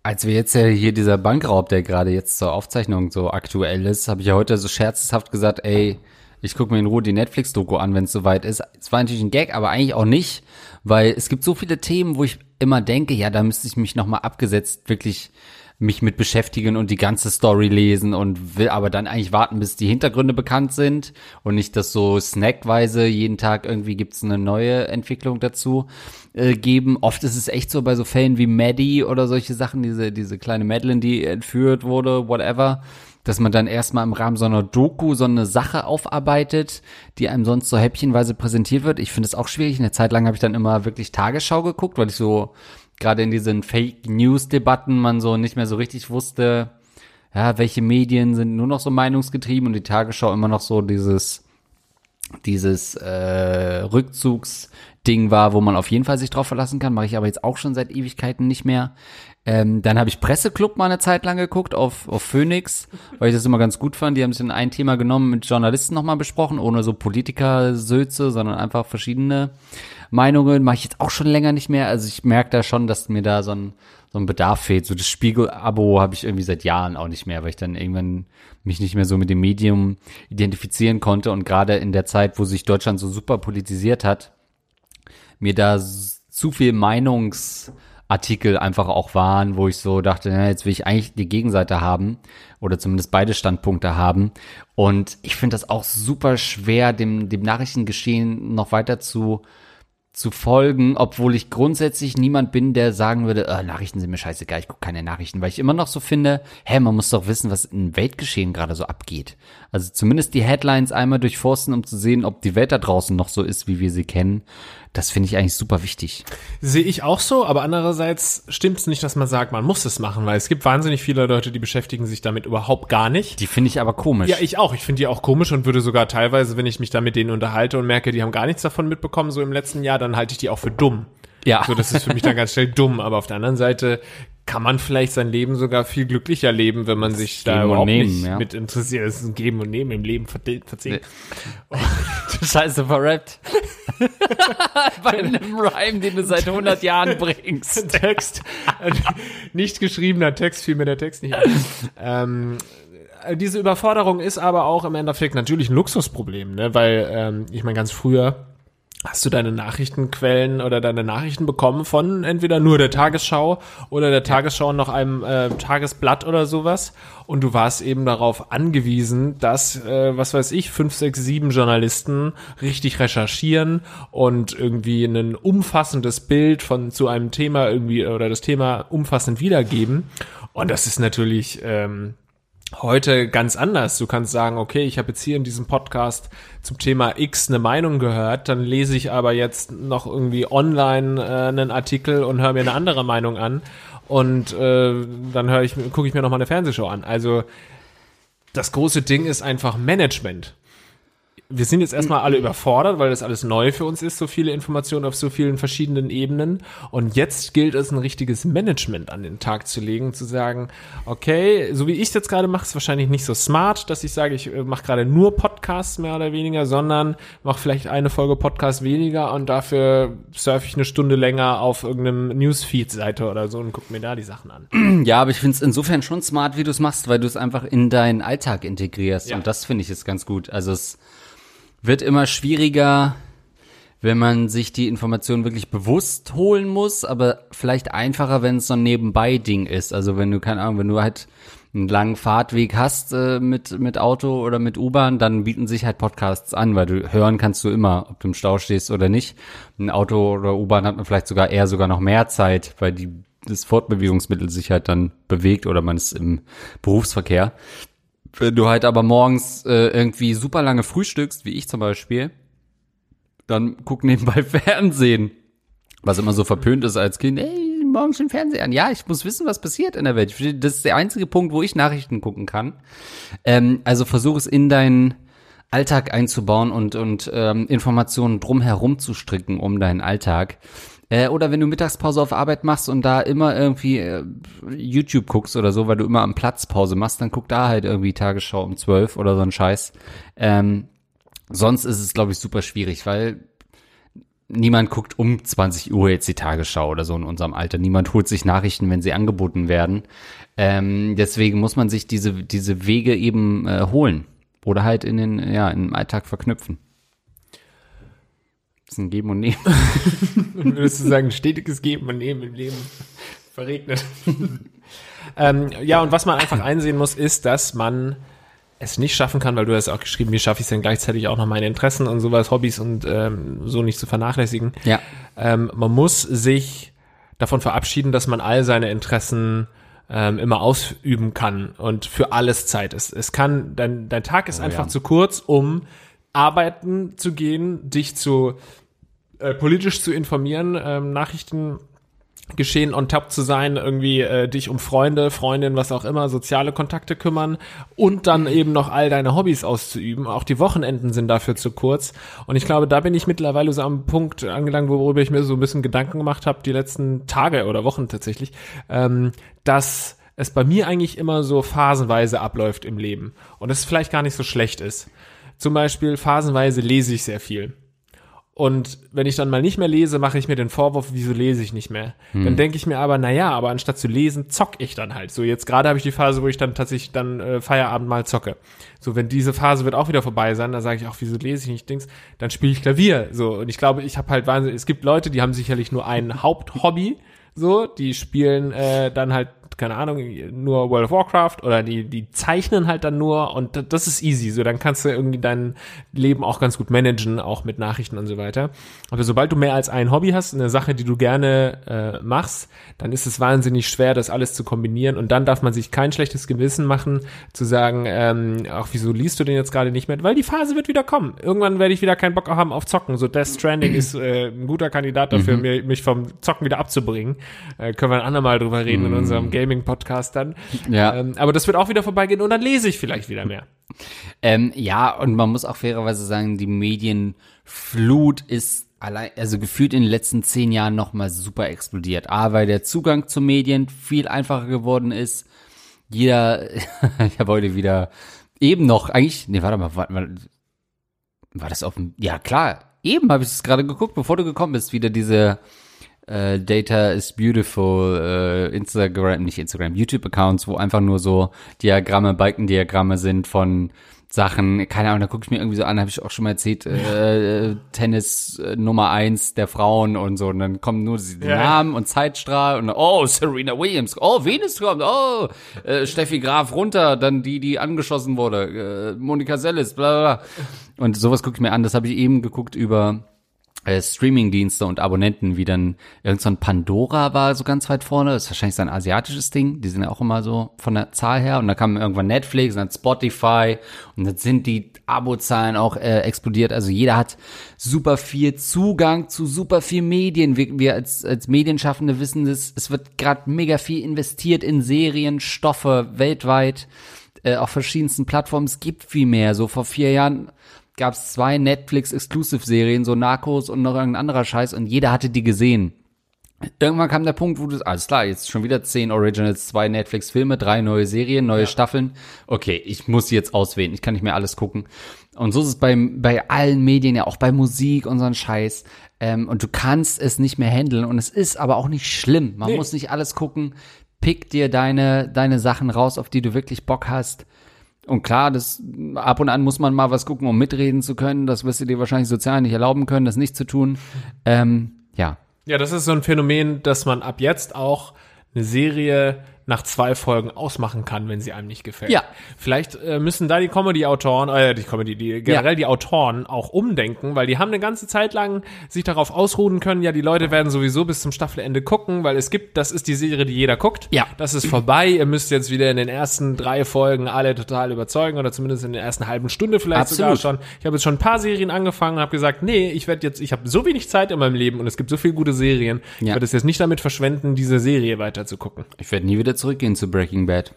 Speaker 1: Als wir jetzt ja hier dieser Bankraub, der gerade jetzt zur Aufzeichnung so aktuell ist, habe ich ja heute so scherzhaft gesagt, ey, ich gucke mir in Ruhe die Netflix-Doku an, wenn es soweit ist. Es war natürlich ein Gag, aber eigentlich auch nicht, weil es gibt so viele Themen, wo ich immer denke, ja, da müsste ich mich nochmal abgesetzt wirklich mich mit beschäftigen und die ganze Story lesen und will aber dann eigentlich warten, bis die Hintergründe bekannt sind und nicht, dass so snackweise jeden Tag irgendwie gibt's eine neue Entwicklung dazu äh, geben. Oft ist es echt so bei so Fällen wie Maddie oder solche Sachen, diese, diese kleine Madeline, die entführt wurde, whatever dass man dann erstmal im Rahmen so einer Doku so eine Sache aufarbeitet, die einem sonst so häppchenweise präsentiert wird. Ich finde es auch schwierig. Eine Zeit lang habe ich dann immer wirklich Tagesschau geguckt, weil ich so gerade in diesen Fake News Debatten man so nicht mehr so richtig wusste, ja, welche Medien sind nur noch so meinungsgetrieben und die Tagesschau immer noch so dieses dieses äh, Rückzugsding war, wo man auf jeden Fall sich drauf verlassen kann, mache ich aber jetzt auch schon seit Ewigkeiten nicht mehr. Ähm, dann habe ich Presseclub mal eine Zeit lang geguckt auf, auf Phoenix, weil ich das immer ganz gut fand. Die haben sich in ein Thema genommen, mit Journalisten nochmal besprochen, ohne so Politiker-Söze, sondern einfach verschiedene Meinungen. Mache ich jetzt auch schon länger nicht mehr. Also ich merke da schon, dass mir da so ein, so ein Bedarf fehlt. So das Spiegel-Abo habe ich irgendwie seit Jahren auch nicht mehr, weil ich dann irgendwann mich nicht mehr so mit dem Medium identifizieren konnte. Und gerade in der Zeit, wo sich Deutschland so super politisiert hat, mir da zu viel Meinungs- Artikel einfach auch waren, wo ich so dachte, na, jetzt will ich eigentlich die Gegenseite haben oder zumindest beide Standpunkte haben. Und ich finde das auch super schwer, dem, dem Nachrichtengeschehen noch weiter zu, zu folgen, obwohl ich grundsätzlich niemand bin, der sagen würde, äh, Nachrichten sind mir scheißegal, ich gucke keine Nachrichten, weil ich immer noch so finde, hä, man muss doch wissen, was im Weltgeschehen gerade so abgeht. Also zumindest die Headlines einmal durchforsten, um zu sehen, ob die Welt da draußen noch so ist, wie wir sie kennen. Das finde ich eigentlich super wichtig.
Speaker 2: Sehe ich auch so, aber andererseits stimmt es nicht, dass man sagt, man muss es machen, weil es gibt wahnsinnig viele Leute, die beschäftigen sich damit überhaupt gar nicht.
Speaker 1: Die finde ich aber komisch.
Speaker 2: Ja, ich auch. Ich finde die auch komisch und würde sogar teilweise, wenn ich mich da mit denen unterhalte und merke, die haben gar nichts davon mitbekommen, so im letzten Jahr, dann halte ich die auch für dumm.
Speaker 1: Ja.
Speaker 2: So, das ist für mich dann ganz schnell dumm. Aber auf der anderen Seite kann man vielleicht sein Leben sogar viel glücklicher leben, wenn man sich da überhaupt nehmen, nicht ja. mit interessiert. Es ist ein Geben und Nehmen im Leben verzinkt.
Speaker 1: Nee. du Scheiße verrappt. Bei einem Rhyme, den du seit 100 Jahren bringst.
Speaker 2: Text. Nicht geschriebener Text, fiel mir der Text nicht ein. ähm, äh, diese Überforderung ist aber auch im Endeffekt natürlich ein Luxusproblem, ne? Weil ähm, ich meine, ganz früher hast du deine Nachrichtenquellen oder deine Nachrichten bekommen von entweder nur der Tagesschau oder der Tagesschau noch einem äh, Tagesblatt oder sowas. Und du warst eben darauf angewiesen, dass, äh, was weiß ich, fünf, sechs, sieben Journalisten richtig recherchieren und irgendwie ein umfassendes Bild von zu einem Thema irgendwie oder das Thema umfassend wiedergeben. Und das ist natürlich ähm, heute ganz anders. Du kannst sagen, okay, ich habe jetzt hier in diesem Podcast zum Thema X eine Meinung gehört, dann lese ich aber jetzt noch irgendwie online äh, einen Artikel und höre mir eine andere Meinung an und äh, dann höre ich, gucke ich mir noch mal eine Fernsehshow an. Also das große Ding ist einfach Management wir sind jetzt erstmal alle überfordert, weil das alles neu für uns ist, so viele Informationen auf so vielen verschiedenen Ebenen. Und jetzt gilt es, ein richtiges Management an den Tag zu legen, zu sagen, okay, so wie ich es jetzt gerade mache, ist wahrscheinlich nicht so smart, dass ich sage, ich äh, mache gerade nur Podcasts mehr oder weniger, sondern mache vielleicht eine Folge Podcast weniger und dafür surfe ich eine Stunde länger auf irgendeinem Newsfeed-Seite oder so und gucke mir da die Sachen an.
Speaker 1: Ja, aber ich finde es insofern schon smart, wie du es machst, weil du es einfach in deinen Alltag integrierst.
Speaker 2: Ja.
Speaker 1: Und das finde ich jetzt ganz gut. Also es wird immer schwieriger, wenn man sich die Informationen wirklich bewusst holen muss, aber vielleicht einfacher, wenn es so ein Nebenbei-Ding ist. Also wenn du, keine Ahnung, wenn du halt einen langen Fahrtweg hast äh, mit, mit Auto oder mit U-Bahn, dann bieten sich halt Podcasts an, weil du hören kannst du immer, ob du im Stau stehst oder nicht. Ein Auto oder U-Bahn hat man vielleicht sogar eher sogar noch mehr Zeit, weil die das Fortbewegungsmittel sich halt dann bewegt oder man ist im Berufsverkehr. Wenn du halt aber morgens äh, irgendwie super lange frühstückst, wie ich zum Beispiel, dann guck nebenbei Fernsehen. Was immer so verpönt ist als Kind, ey, morgen schon Fernseher an. Ja, ich muss wissen, was passiert in der Welt. Das ist der einzige Punkt, wo ich Nachrichten gucken kann. Ähm, also versuch es in deinen Alltag einzubauen und, und ähm, Informationen drumherum zu stricken um deinen Alltag. Äh, oder wenn du Mittagspause auf Arbeit machst und da immer irgendwie äh, YouTube guckst oder so, weil du immer am Platz Pause machst, dann guck da halt irgendwie Tagesschau um 12 oder so ein Scheiß. Ähm, sonst ist es, glaube ich, super schwierig, weil niemand guckt um 20 Uhr jetzt die Tagesschau oder so in unserem Alter. Niemand holt sich Nachrichten, wenn sie angeboten werden. Ähm, deswegen muss man sich diese, diese Wege eben äh, holen. Oder halt in den, ja, im Alltag verknüpfen. Ist ein Geben und Nehmen.
Speaker 2: Und würdest du sagen, stetiges Geben und Nehmen im Leben verregnet. ähm, ja, und was man einfach einsehen muss, ist, dass man es nicht schaffen kann, weil du hast auch geschrieben, wie schaffe ich es denn gleichzeitig auch noch meine Interessen und sowas, Hobbys und ähm, so nicht zu vernachlässigen.
Speaker 1: Ja.
Speaker 2: Ähm, man muss sich davon verabschieden, dass man all seine Interessen ähm, immer ausüben kann und für alles Zeit ist. Es kann, dein, dein Tag ist
Speaker 1: Oh,
Speaker 2: einfach
Speaker 1: ja.
Speaker 2: zu kurz, um arbeiten zu gehen, dich zu äh, politisch zu informieren, ähm, Nachrichten geschehen on top zu sein, irgendwie äh, dich um Freunde, Freundinnen, was auch immer, soziale Kontakte kümmern und dann eben noch all deine Hobbys auszuüben. Auch die Wochenenden sind dafür zu kurz. Und ich glaube, da bin ich mittlerweile so am Punkt angelangt, worüber ich mir so ein bisschen Gedanken gemacht habe, die letzten Tage oder Wochen tatsächlich, ähm, dass es bei mir eigentlich immer so phasenweise abläuft im Leben und es vielleicht gar nicht so schlecht ist. Zum Beispiel phasenweise lese ich sehr viel. Und wenn ich dann mal nicht mehr lese, mache ich mir den Vorwurf, wieso lese ich nicht mehr? Dann denke ich mir aber, na ja, aber anstatt zu lesen, zock ich dann halt. So jetzt gerade habe ich die Phase, wo ich dann tatsächlich dann äh, Feierabend mal zocke. So wenn diese Phase wird auch wieder vorbei sein, dann sage ich auch, wieso lese ich nicht Dings? Dann spiele ich Klavier. So und ich glaube, ich habe halt wahnsinnig. Es gibt Leute, die haben sicherlich nur ein Haupthobby. So, die spielen äh, dann halt keine Ahnung, nur World of Warcraft oder die, die zeichnen halt dann nur und das ist easy. So, dann kannst du irgendwie dein Leben auch ganz gut managen, auch mit Nachrichten und so weiter. Aber sobald du mehr als ein Hobby hast, eine Sache, die du gerne äh, machst, dann ist es wahnsinnig schwer, das alles zu kombinieren und dann darf man sich kein schlechtes Gewissen machen, zu sagen, ähm, auch wieso liest du den jetzt gerade nicht mehr? Weil die Phase wird wieder kommen. Irgendwann werde ich wieder keinen Bock haben auf Zocken. So Death Stranding ist äh, ein guter Kandidat dafür, mir, mich vom Zocken wieder abzubringen. Äh, können wir ein andermal drüber reden in unserem Gaming-Podcast dann.
Speaker 1: Ja.
Speaker 2: Ähm, aber das wird auch wieder vorbeigehen und dann lese ich vielleicht wieder mehr.
Speaker 1: Ähm, ja, und man muss auch fairerweise sagen, die Medienflut ist allein, also gefühlt in den letzten zehn Jahren nochmal super explodiert. A, weil der Zugang zu Medien viel einfacher geworden ist. Jeder, ich habe heute wieder eben noch, eigentlich, nee, warte mal, war, war, war das auf dem, ja klar, eben habe ich es gerade geguckt, bevor du gekommen bist, wieder diese äh, Data is Beautiful, äh, Instagram, nicht Instagram, YouTube-Accounts, wo einfach nur so Diagramme, Balkendiagramme sind von Sachen, keine Ahnung, da gucke ich mir irgendwie so an, habe ich auch schon mal erzählt, äh, Tennis äh, Nummer eins der Frauen und so. Und dann kommen nur die
Speaker 2: Ja.
Speaker 1: Namen und Zeitstrahl und oh, Serena Williams, oh, Venus kommt, oh, äh, Steffi Graf runter, dann die, die angeschossen wurde, äh, Monika Seles, bla bla bla. Und sowas gucke ich mir an, das habe ich eben geguckt über äh, Streaming-Dienste und Abonnenten, wie dann irgend so ein Pandora war so ganz weit vorne. Das ist wahrscheinlich so ein asiatisches Ding. Die sind ja auch immer so von der Zahl her. Und da kam irgendwann Netflix und dann Spotify. Und dann sind die Abozahlen auch äh, explodiert. Also jeder hat super viel Zugang zu super viel Medien. Wir, wir als, als Medienschaffende wissen das, es wird gerade mega viel investiert in Serien, Stoffe weltweit äh, auf verschiedensten Plattformen. Es gibt viel mehr. So vor vier Jahren gab es zwei Netflix-Exclusive-Serien, so Narcos und noch irgendein anderer Scheiß und jeder hatte die gesehen. Irgendwann kam der Punkt, wo du, alles klar, jetzt schon wieder zehn Originals, zwei Netflix-Filme, drei neue Serien, neue Staffeln. Okay, ich muss jetzt auswählen, ich kann nicht mehr alles gucken. Und so ist es bei, bei allen Medien, ja auch bei Musik und so ein Scheiß. Ähm, und du kannst es nicht mehr handeln und es ist aber auch nicht schlimm. Man
Speaker 2: Nee.
Speaker 1: muss nicht alles gucken. Pick dir deine, deine Sachen raus, auf die du wirklich Bock hast. Und klar, das ab und an muss man mal was gucken, um mitreden zu können. Das wirst du dir wahrscheinlich sozial nicht erlauben können, das nicht zu tun. Ähm, ja.
Speaker 2: Ja, das ist so ein Phänomen, dass man ab jetzt auch eine Serie nach zwei Folgen ausmachen kann, wenn sie einem nicht gefällt.
Speaker 1: Ja.
Speaker 2: Vielleicht äh, müssen da die Comedy-Autoren, äh, die Comedy, die generell
Speaker 1: Ja.
Speaker 2: die Autoren auch umdenken, weil die haben eine ganze Zeit lang sich darauf ausruhen können, ja, die Leute werden sowieso bis zum Staffelende gucken, weil es gibt, das ist die Serie, die jeder guckt.
Speaker 1: Ja.
Speaker 2: Das ist vorbei, ihr müsst jetzt wieder in den ersten drei Folgen alle total überzeugen oder zumindest in der ersten halben Stunde vielleicht
Speaker 1: Absolut.
Speaker 2: sogar schon. Ich habe jetzt schon ein paar Serien angefangen und habe gesagt, nee, ich werde jetzt, ich habe so wenig Zeit in meinem Leben und es gibt so viele gute Serien. Ich
Speaker 1: Ja.
Speaker 2: werde es jetzt nicht damit verschwenden, diese Serie weiter zu gucken.
Speaker 1: Ich werde nie wieder zurückgehen zu Breaking Bad.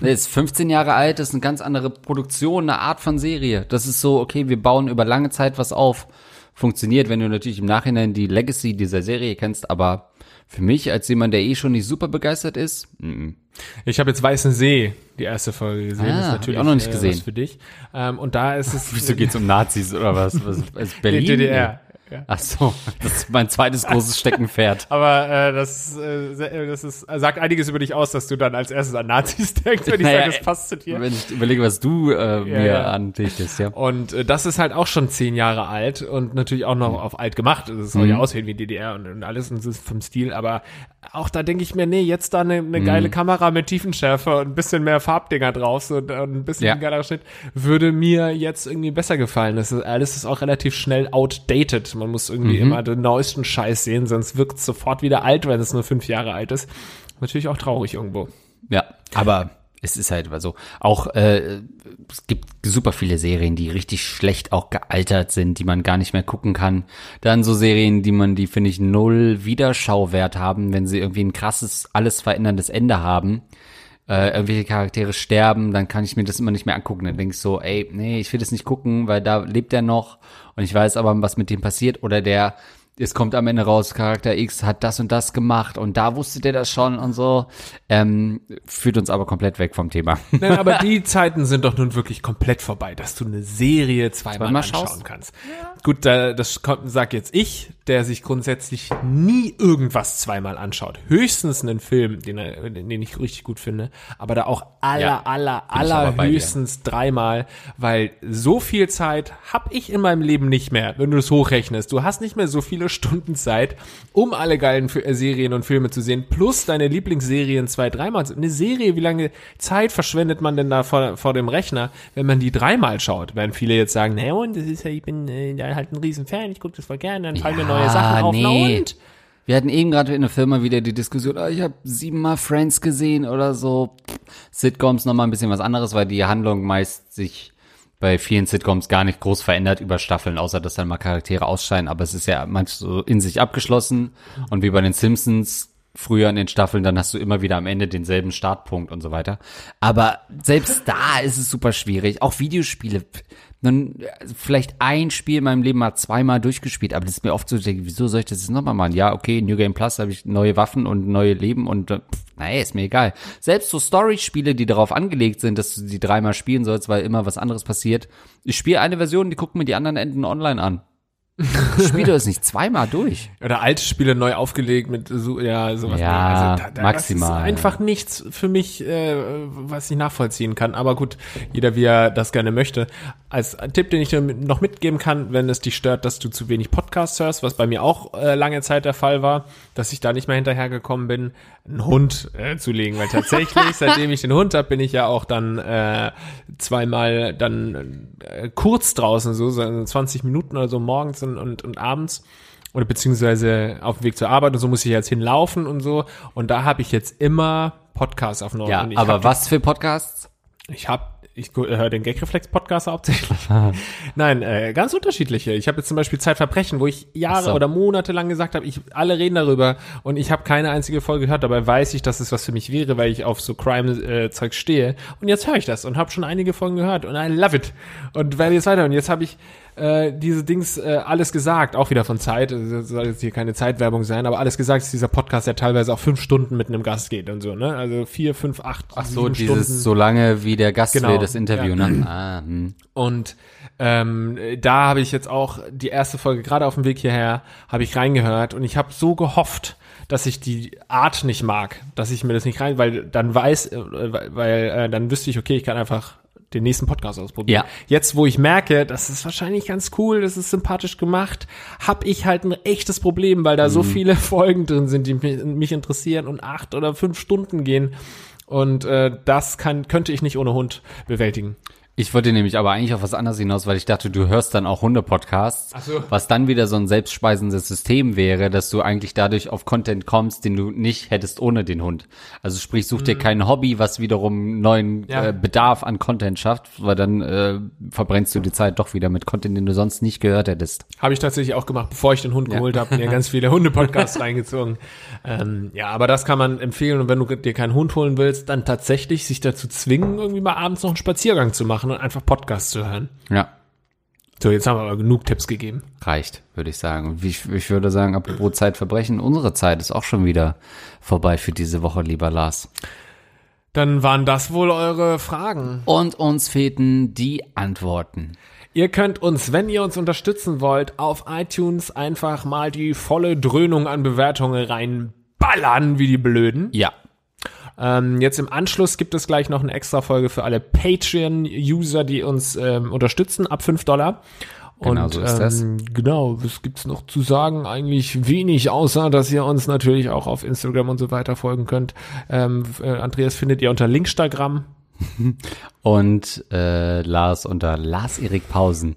Speaker 1: Der ist 15 Jahre alt, das ist eine ganz andere Produktion, eine Art von Serie. Das ist so, okay, wir bauen über lange Zeit was auf. Funktioniert, wenn du natürlich im Nachhinein die Legacy dieser Serie kennst, aber für mich als jemand, der eh schon nicht super begeistert ist, mm,
Speaker 2: Ich habe jetzt Weißen See, die erste Folge gesehen.
Speaker 1: Ah,
Speaker 2: das ist
Speaker 1: ich
Speaker 2: natürlich
Speaker 1: auch noch nicht
Speaker 2: äh,
Speaker 1: gesehen.
Speaker 2: was für dich. Ähm, und da ist es
Speaker 1: wieso geht's um Nazis oder was? was ist Berlin?
Speaker 2: die DDR. Ja.
Speaker 1: Ach so, das ist mein zweites großes Steckenpferd.
Speaker 2: Aber äh, das, äh, sehr- das ist, sagt einiges über dich aus, dass du dann als erstes an Nazis denkst, wenn ich
Speaker 1: Naja,
Speaker 2: sage, das passt zu dir.
Speaker 1: Wenn ich überlege, was du äh, mir
Speaker 2: ja.
Speaker 1: andichtest, ja.
Speaker 2: Und äh, das ist halt auch schon zehn Jahre alt und natürlich auch noch auf alt gemacht. Es soll
Speaker 1: Mhm.
Speaker 2: ja aussehen wie DDR und, und alles und vom Stil, aber auch da denke ich mir, nee, jetzt da eine,
Speaker 1: Mhm.
Speaker 2: eine geile Kamera mit Tiefenschärfe und ein bisschen mehr Farbdinger drauf so, und ein bisschen
Speaker 1: Ja.
Speaker 2: geiler Schnitt, würde mir jetzt irgendwie besser gefallen. Das ist, alles ist auch relativ schnell outdated. Man muss irgendwie
Speaker 1: Mhm.
Speaker 2: immer den neuesten Scheiß sehen, sonst wirkt es sofort wieder alt, wenn es nur fünf Jahre alt ist. Natürlich auch traurig irgendwo.
Speaker 1: Ja, aber es ist halt so. Auch äh, es gibt super viele Serien, die richtig schlecht auch gealtert sind, die man gar nicht mehr gucken kann. Dann so Serien, die man, die finde ich null Wiederschauwert haben, wenn sie irgendwie ein krasses, alles veränderndes Ende haben. Äh, irgendwelche Charaktere sterben, dann kann ich mir das immer nicht mehr angucken. Dann denke ich so, ey, nee, ich will das nicht gucken, weil da lebt er noch und ich weiß aber, was mit dem passiert. Oder der, es kommt am Ende raus, Charakter X hat das und das gemacht und da wusste der das schon und so. Ähm, führt uns aber komplett weg vom Thema.
Speaker 2: Nein, aber die Zeiten sind doch nun wirklich komplett vorbei, dass du eine Serie zweimal,
Speaker 1: Zweimal
Speaker 2: anschauen
Speaker 1: schaust?
Speaker 2: kannst. Gut, da, das kommt, sag jetzt ich, der sich grundsätzlich nie irgendwas zweimal anschaut. Höchstens einen Film, den, den ich richtig gut finde, aber da auch aller,
Speaker 1: Ja,
Speaker 2: aller, aller höchstens dreimal, weil so viel Zeit hab ich in meinem Leben nicht mehr, wenn du es hochrechnest. Du hast nicht mehr so viele Stunden Zeit, um alle geilen äh, Serien und Filme zu sehen, plus deine Lieblingsserien zwei, dreimal. Eine Serie, wie lange Zeit verschwendet man denn da vor, vor dem Rechner, wenn man die dreimal schaut? Werden viele jetzt sagen, na und, das ist ja, ich bin äh, ja halt ein Riesenfan, ich gucke das voll gerne, dann fallen mir neue
Speaker 1: Ja,
Speaker 2: Sachen auf.
Speaker 1: Nee.
Speaker 2: und?
Speaker 1: Wir hatten eben gerade in der Firma wieder die Diskussion, ah, ich habe siebenmal Friends gesehen oder so. Sitcoms nochmal ein bisschen was anderes, weil die Handlung meist sich bei vielen Sitcoms gar nicht groß verändert über Staffeln, außer dass dann mal Charaktere ausscheiden. Aber es ist ja manchmal so in sich abgeschlossen. Und wie bei den Simpsons früher in den Staffeln, dann hast du immer wieder am Ende denselben Startpunkt und so weiter. Aber selbst da ist es super schwierig. Auch Videospiele. Nun, vielleicht ein Spiel in meinem Leben mal zweimal durchgespielt, aber das ist mir oft so, wieso soll ich das jetzt nochmal machen? Ja, okay, New Game Plus habe ich neue Waffen und neue Leben und äh, naja, ist mir egal. Selbst so Story-Spiele, die darauf angelegt sind, dass du die dreimal spielen sollst, weil immer was anderes passiert. Ich spiele eine Version, die gucken mir die anderen Enden online an. Spiel das nicht zweimal durch.
Speaker 2: Oder alte Spiele neu aufgelegt mit so, ja, sowas.
Speaker 1: Ja,
Speaker 2: Nee, da,
Speaker 1: maximal.
Speaker 2: Das ist einfach nichts für mich, äh, was ich nachvollziehen kann. Aber gut, jeder wie er das gerne möchte. Als Tipp, den ich dir noch mitgeben kann, wenn es dich stört, dass du zu wenig Podcasts hörst, was bei mir auch äh, lange Zeit der Fall war, dass ich da nicht mehr hinterhergekommen bin, einen Hund äh, zu legen. Weil tatsächlich, seitdem ich den Hund habe, bin ich ja auch dann äh, zweimal dann äh, kurz draußen, so, so 20 Minuten oder so morgens und, und, und abends oder beziehungsweise auf dem Weg zur Arbeit und so muss ich jetzt hinlaufen und so. Und da habe ich jetzt immer Podcasts auf Ohren.
Speaker 1: Ja,
Speaker 2: und ich
Speaker 1: aber was für Podcasts?
Speaker 2: Ich habe, ich höre den Gagreflex-Podcast hauptsächlich. Nein, äh, ganz unterschiedliche. Ich habe jetzt zum Beispiel Zeitverbrechen, wo ich Jahre
Speaker 1: so.
Speaker 2: oder Monate lang gesagt habe, ich alle reden darüber und ich habe keine einzige Folge gehört. Dabei weiß ich, dass es was für mich wäre, weil ich auf so Crime-Zeug stehe. Und jetzt höre ich das und habe schon einige Folgen gehört und I love it und werde jetzt weiter. Und jetzt habe ich äh, diese Dings äh, alles gesagt, auch wieder von Zeit. Also, Das soll jetzt hier keine Zeitwerbung sein, aber alles gesagt ist dieser Podcast, der teilweise auch fünf Stunden mit einem Gast geht und so, ne? Also vier, fünf, acht,
Speaker 1: Ach so, dieses
Speaker 2: Stunden.
Speaker 1: so lange wie der Gast
Speaker 2: Genau,
Speaker 1: will, das Interview,
Speaker 2: ja.
Speaker 1: ne? Ah, hm.
Speaker 2: Und ähm, da habe ich jetzt auch die erste Folge, gerade auf dem Weg hierher, habe ich reingehört und ich habe so gehofft, dass ich die Art nicht mag, dass ich mir das nicht rein, weil dann weiß, äh, weil, weil äh, dann wüsste ich, okay, ich kann einfach den nächsten Podcast ausprobieren.
Speaker 1: Ja.
Speaker 2: Jetzt, wo ich merke, das ist wahrscheinlich ganz cool, das ist sympathisch gemacht, habe ich halt ein echtes Problem, weil da so viele Folgen drin sind, die mich, mich interessieren und acht oder fünf Stunden gehen. Und äh, das kann, könnte ich nicht ohne Hund bewältigen.
Speaker 1: Ich wollte nämlich aber eigentlich auf was anderes hinaus, weil ich dachte, du hörst dann auch Hunde-Podcasts,
Speaker 2: so.
Speaker 1: was dann wieder so ein selbstspeisendes System wäre, dass du eigentlich dadurch auf Content kommst, den du nicht hättest ohne den Hund. Also sprich, such dir kein Hobby, was wiederum neuen
Speaker 2: Mhm. Ja.
Speaker 1: äh, Bedarf an Content schafft, weil dann äh, verbrennst du die Zeit doch wieder mit Content, den du sonst nicht gehört hättest.
Speaker 2: Habe ich tatsächlich auch gemacht, bevor ich den Hund geholt habe, mir ganz viele Hunde-Podcasts reingezogen. Ähm, ja, aber das kann man empfehlen und wenn du dir keinen Hund holen willst, dann tatsächlich sich dazu zwingen, irgendwie mal abends noch einen Spaziergang zu machen und einfach Podcasts zu hören.
Speaker 1: Ja.
Speaker 2: So, jetzt haben wir aber genug Tipps gegeben.
Speaker 1: Reicht, würde ich sagen. Und ich, ich würde sagen, apropos Zeitverbrechen, unsere Zeit ist auch schon wieder vorbei für diese Woche, lieber Lars.
Speaker 2: Dann waren das wohl eure Fragen.
Speaker 1: Und uns fehlten die Antworten.
Speaker 2: Ihr könnt uns, wenn ihr uns unterstützen wollt, auf iTunes einfach mal die volle Dröhnung an Bewertungen reinballern, wie die Blöden.
Speaker 1: Ja.
Speaker 2: Ähm, jetzt im Anschluss gibt es gleich noch eine extra Folge für alle Patreon-User, die uns ähm, unterstützen, ab 5 Dollar.
Speaker 1: Genau
Speaker 2: Und,
Speaker 1: so ist das.
Speaker 2: ähm, Genau, was gibt's noch zu sagen? Eigentlich wenig, außer dass ihr uns natürlich auch auf Instagram und so weiter folgen könnt. Ähm, äh, Andreas findet ihr unter Linkstagram.
Speaker 1: Und äh, Lars unter Lars Erik Pausen.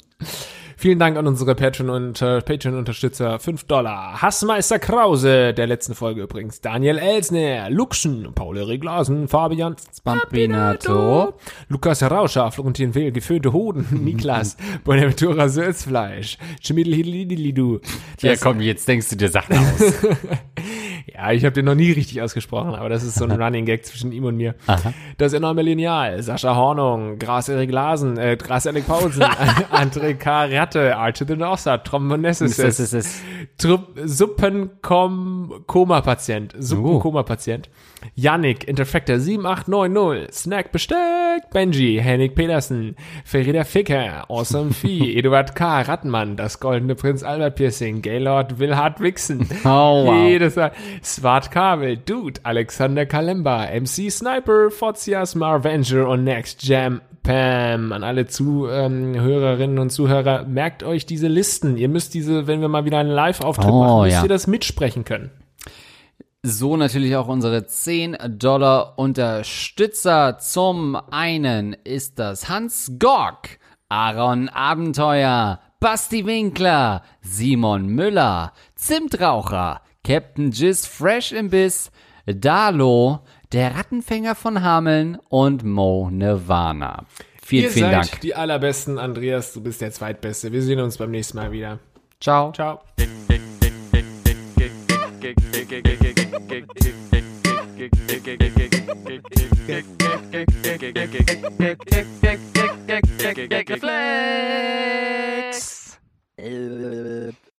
Speaker 2: Vielen Dank an unsere Patreon- und äh, Patreon-Unterstützer. 5 Dollar. Hassmeister Krause, der letzten Folge übrigens. Daniel Elsner, Luxen, Paul-Erik Glasen, Fabian
Speaker 1: Spampinato.
Speaker 2: Lukas Rauscher, Florentin Will, geföhnte Hoden, Niklas, Bonaventura Sötzfleisch, Chimidlidilidu.
Speaker 1: Ja, komm, jetzt denkst du dir Sachen aus.
Speaker 2: Ja, ich habe den noch nie richtig ausgesprochen, aber das ist so ein Running Gag zwischen ihm und mir.
Speaker 1: Aha.
Speaker 2: Das enorme Lineal, Sascha Hornung, Gras Erik Lasen, äh, Gras Erik Pausen, André K. Ratte, Arche the Northstar, Trombonessis,
Speaker 1: Das ist es.
Speaker 2: Trupp- Suppenkoma-Patient, Suppenkoma-Patient, Yannick, Interfector 7890, Snack Besteck, Benji, Henrik Pedersen, Ferida Ficker, Awesome Vieh, Eduard K., Rattenmann, das goldene Prinz Albert Piercing, Gaylord Wilhard Wixen,
Speaker 1: Oh, wow.
Speaker 2: jedes Mal, Swart Kabel, Dude, Alexander Kalemba, MC Sniper, Fozias, Marvenger und Next Jam Pam. An alle Zuhörerinnen und Zuhörer, merkt euch diese Listen. Ihr müsst diese, wenn wir mal wieder einen Live-Auftritt
Speaker 1: Oh,
Speaker 2: machen, müsst
Speaker 1: ja.
Speaker 2: ihr das mitsprechen können.
Speaker 1: So natürlich auch unsere 10 Dollar Unterstützer. Zum einen ist das Hans Gork, Aaron Abenteuer, Basti Winkler, Simon Müller, Zimtraucher, Captain Jizz Fresh Imbiss, Dalo, der Rattenfänger von Hameln und Mo Nirvana. Vielen,
Speaker 2: Ihr
Speaker 1: vielen
Speaker 2: seid
Speaker 1: Dank.
Speaker 2: Die allerbesten, Andreas, du bist der zweitbeste. Wir sehen uns beim nächsten Mal wieder.
Speaker 1: Ciao.
Speaker 2: Ciao.
Speaker 3: Reflex.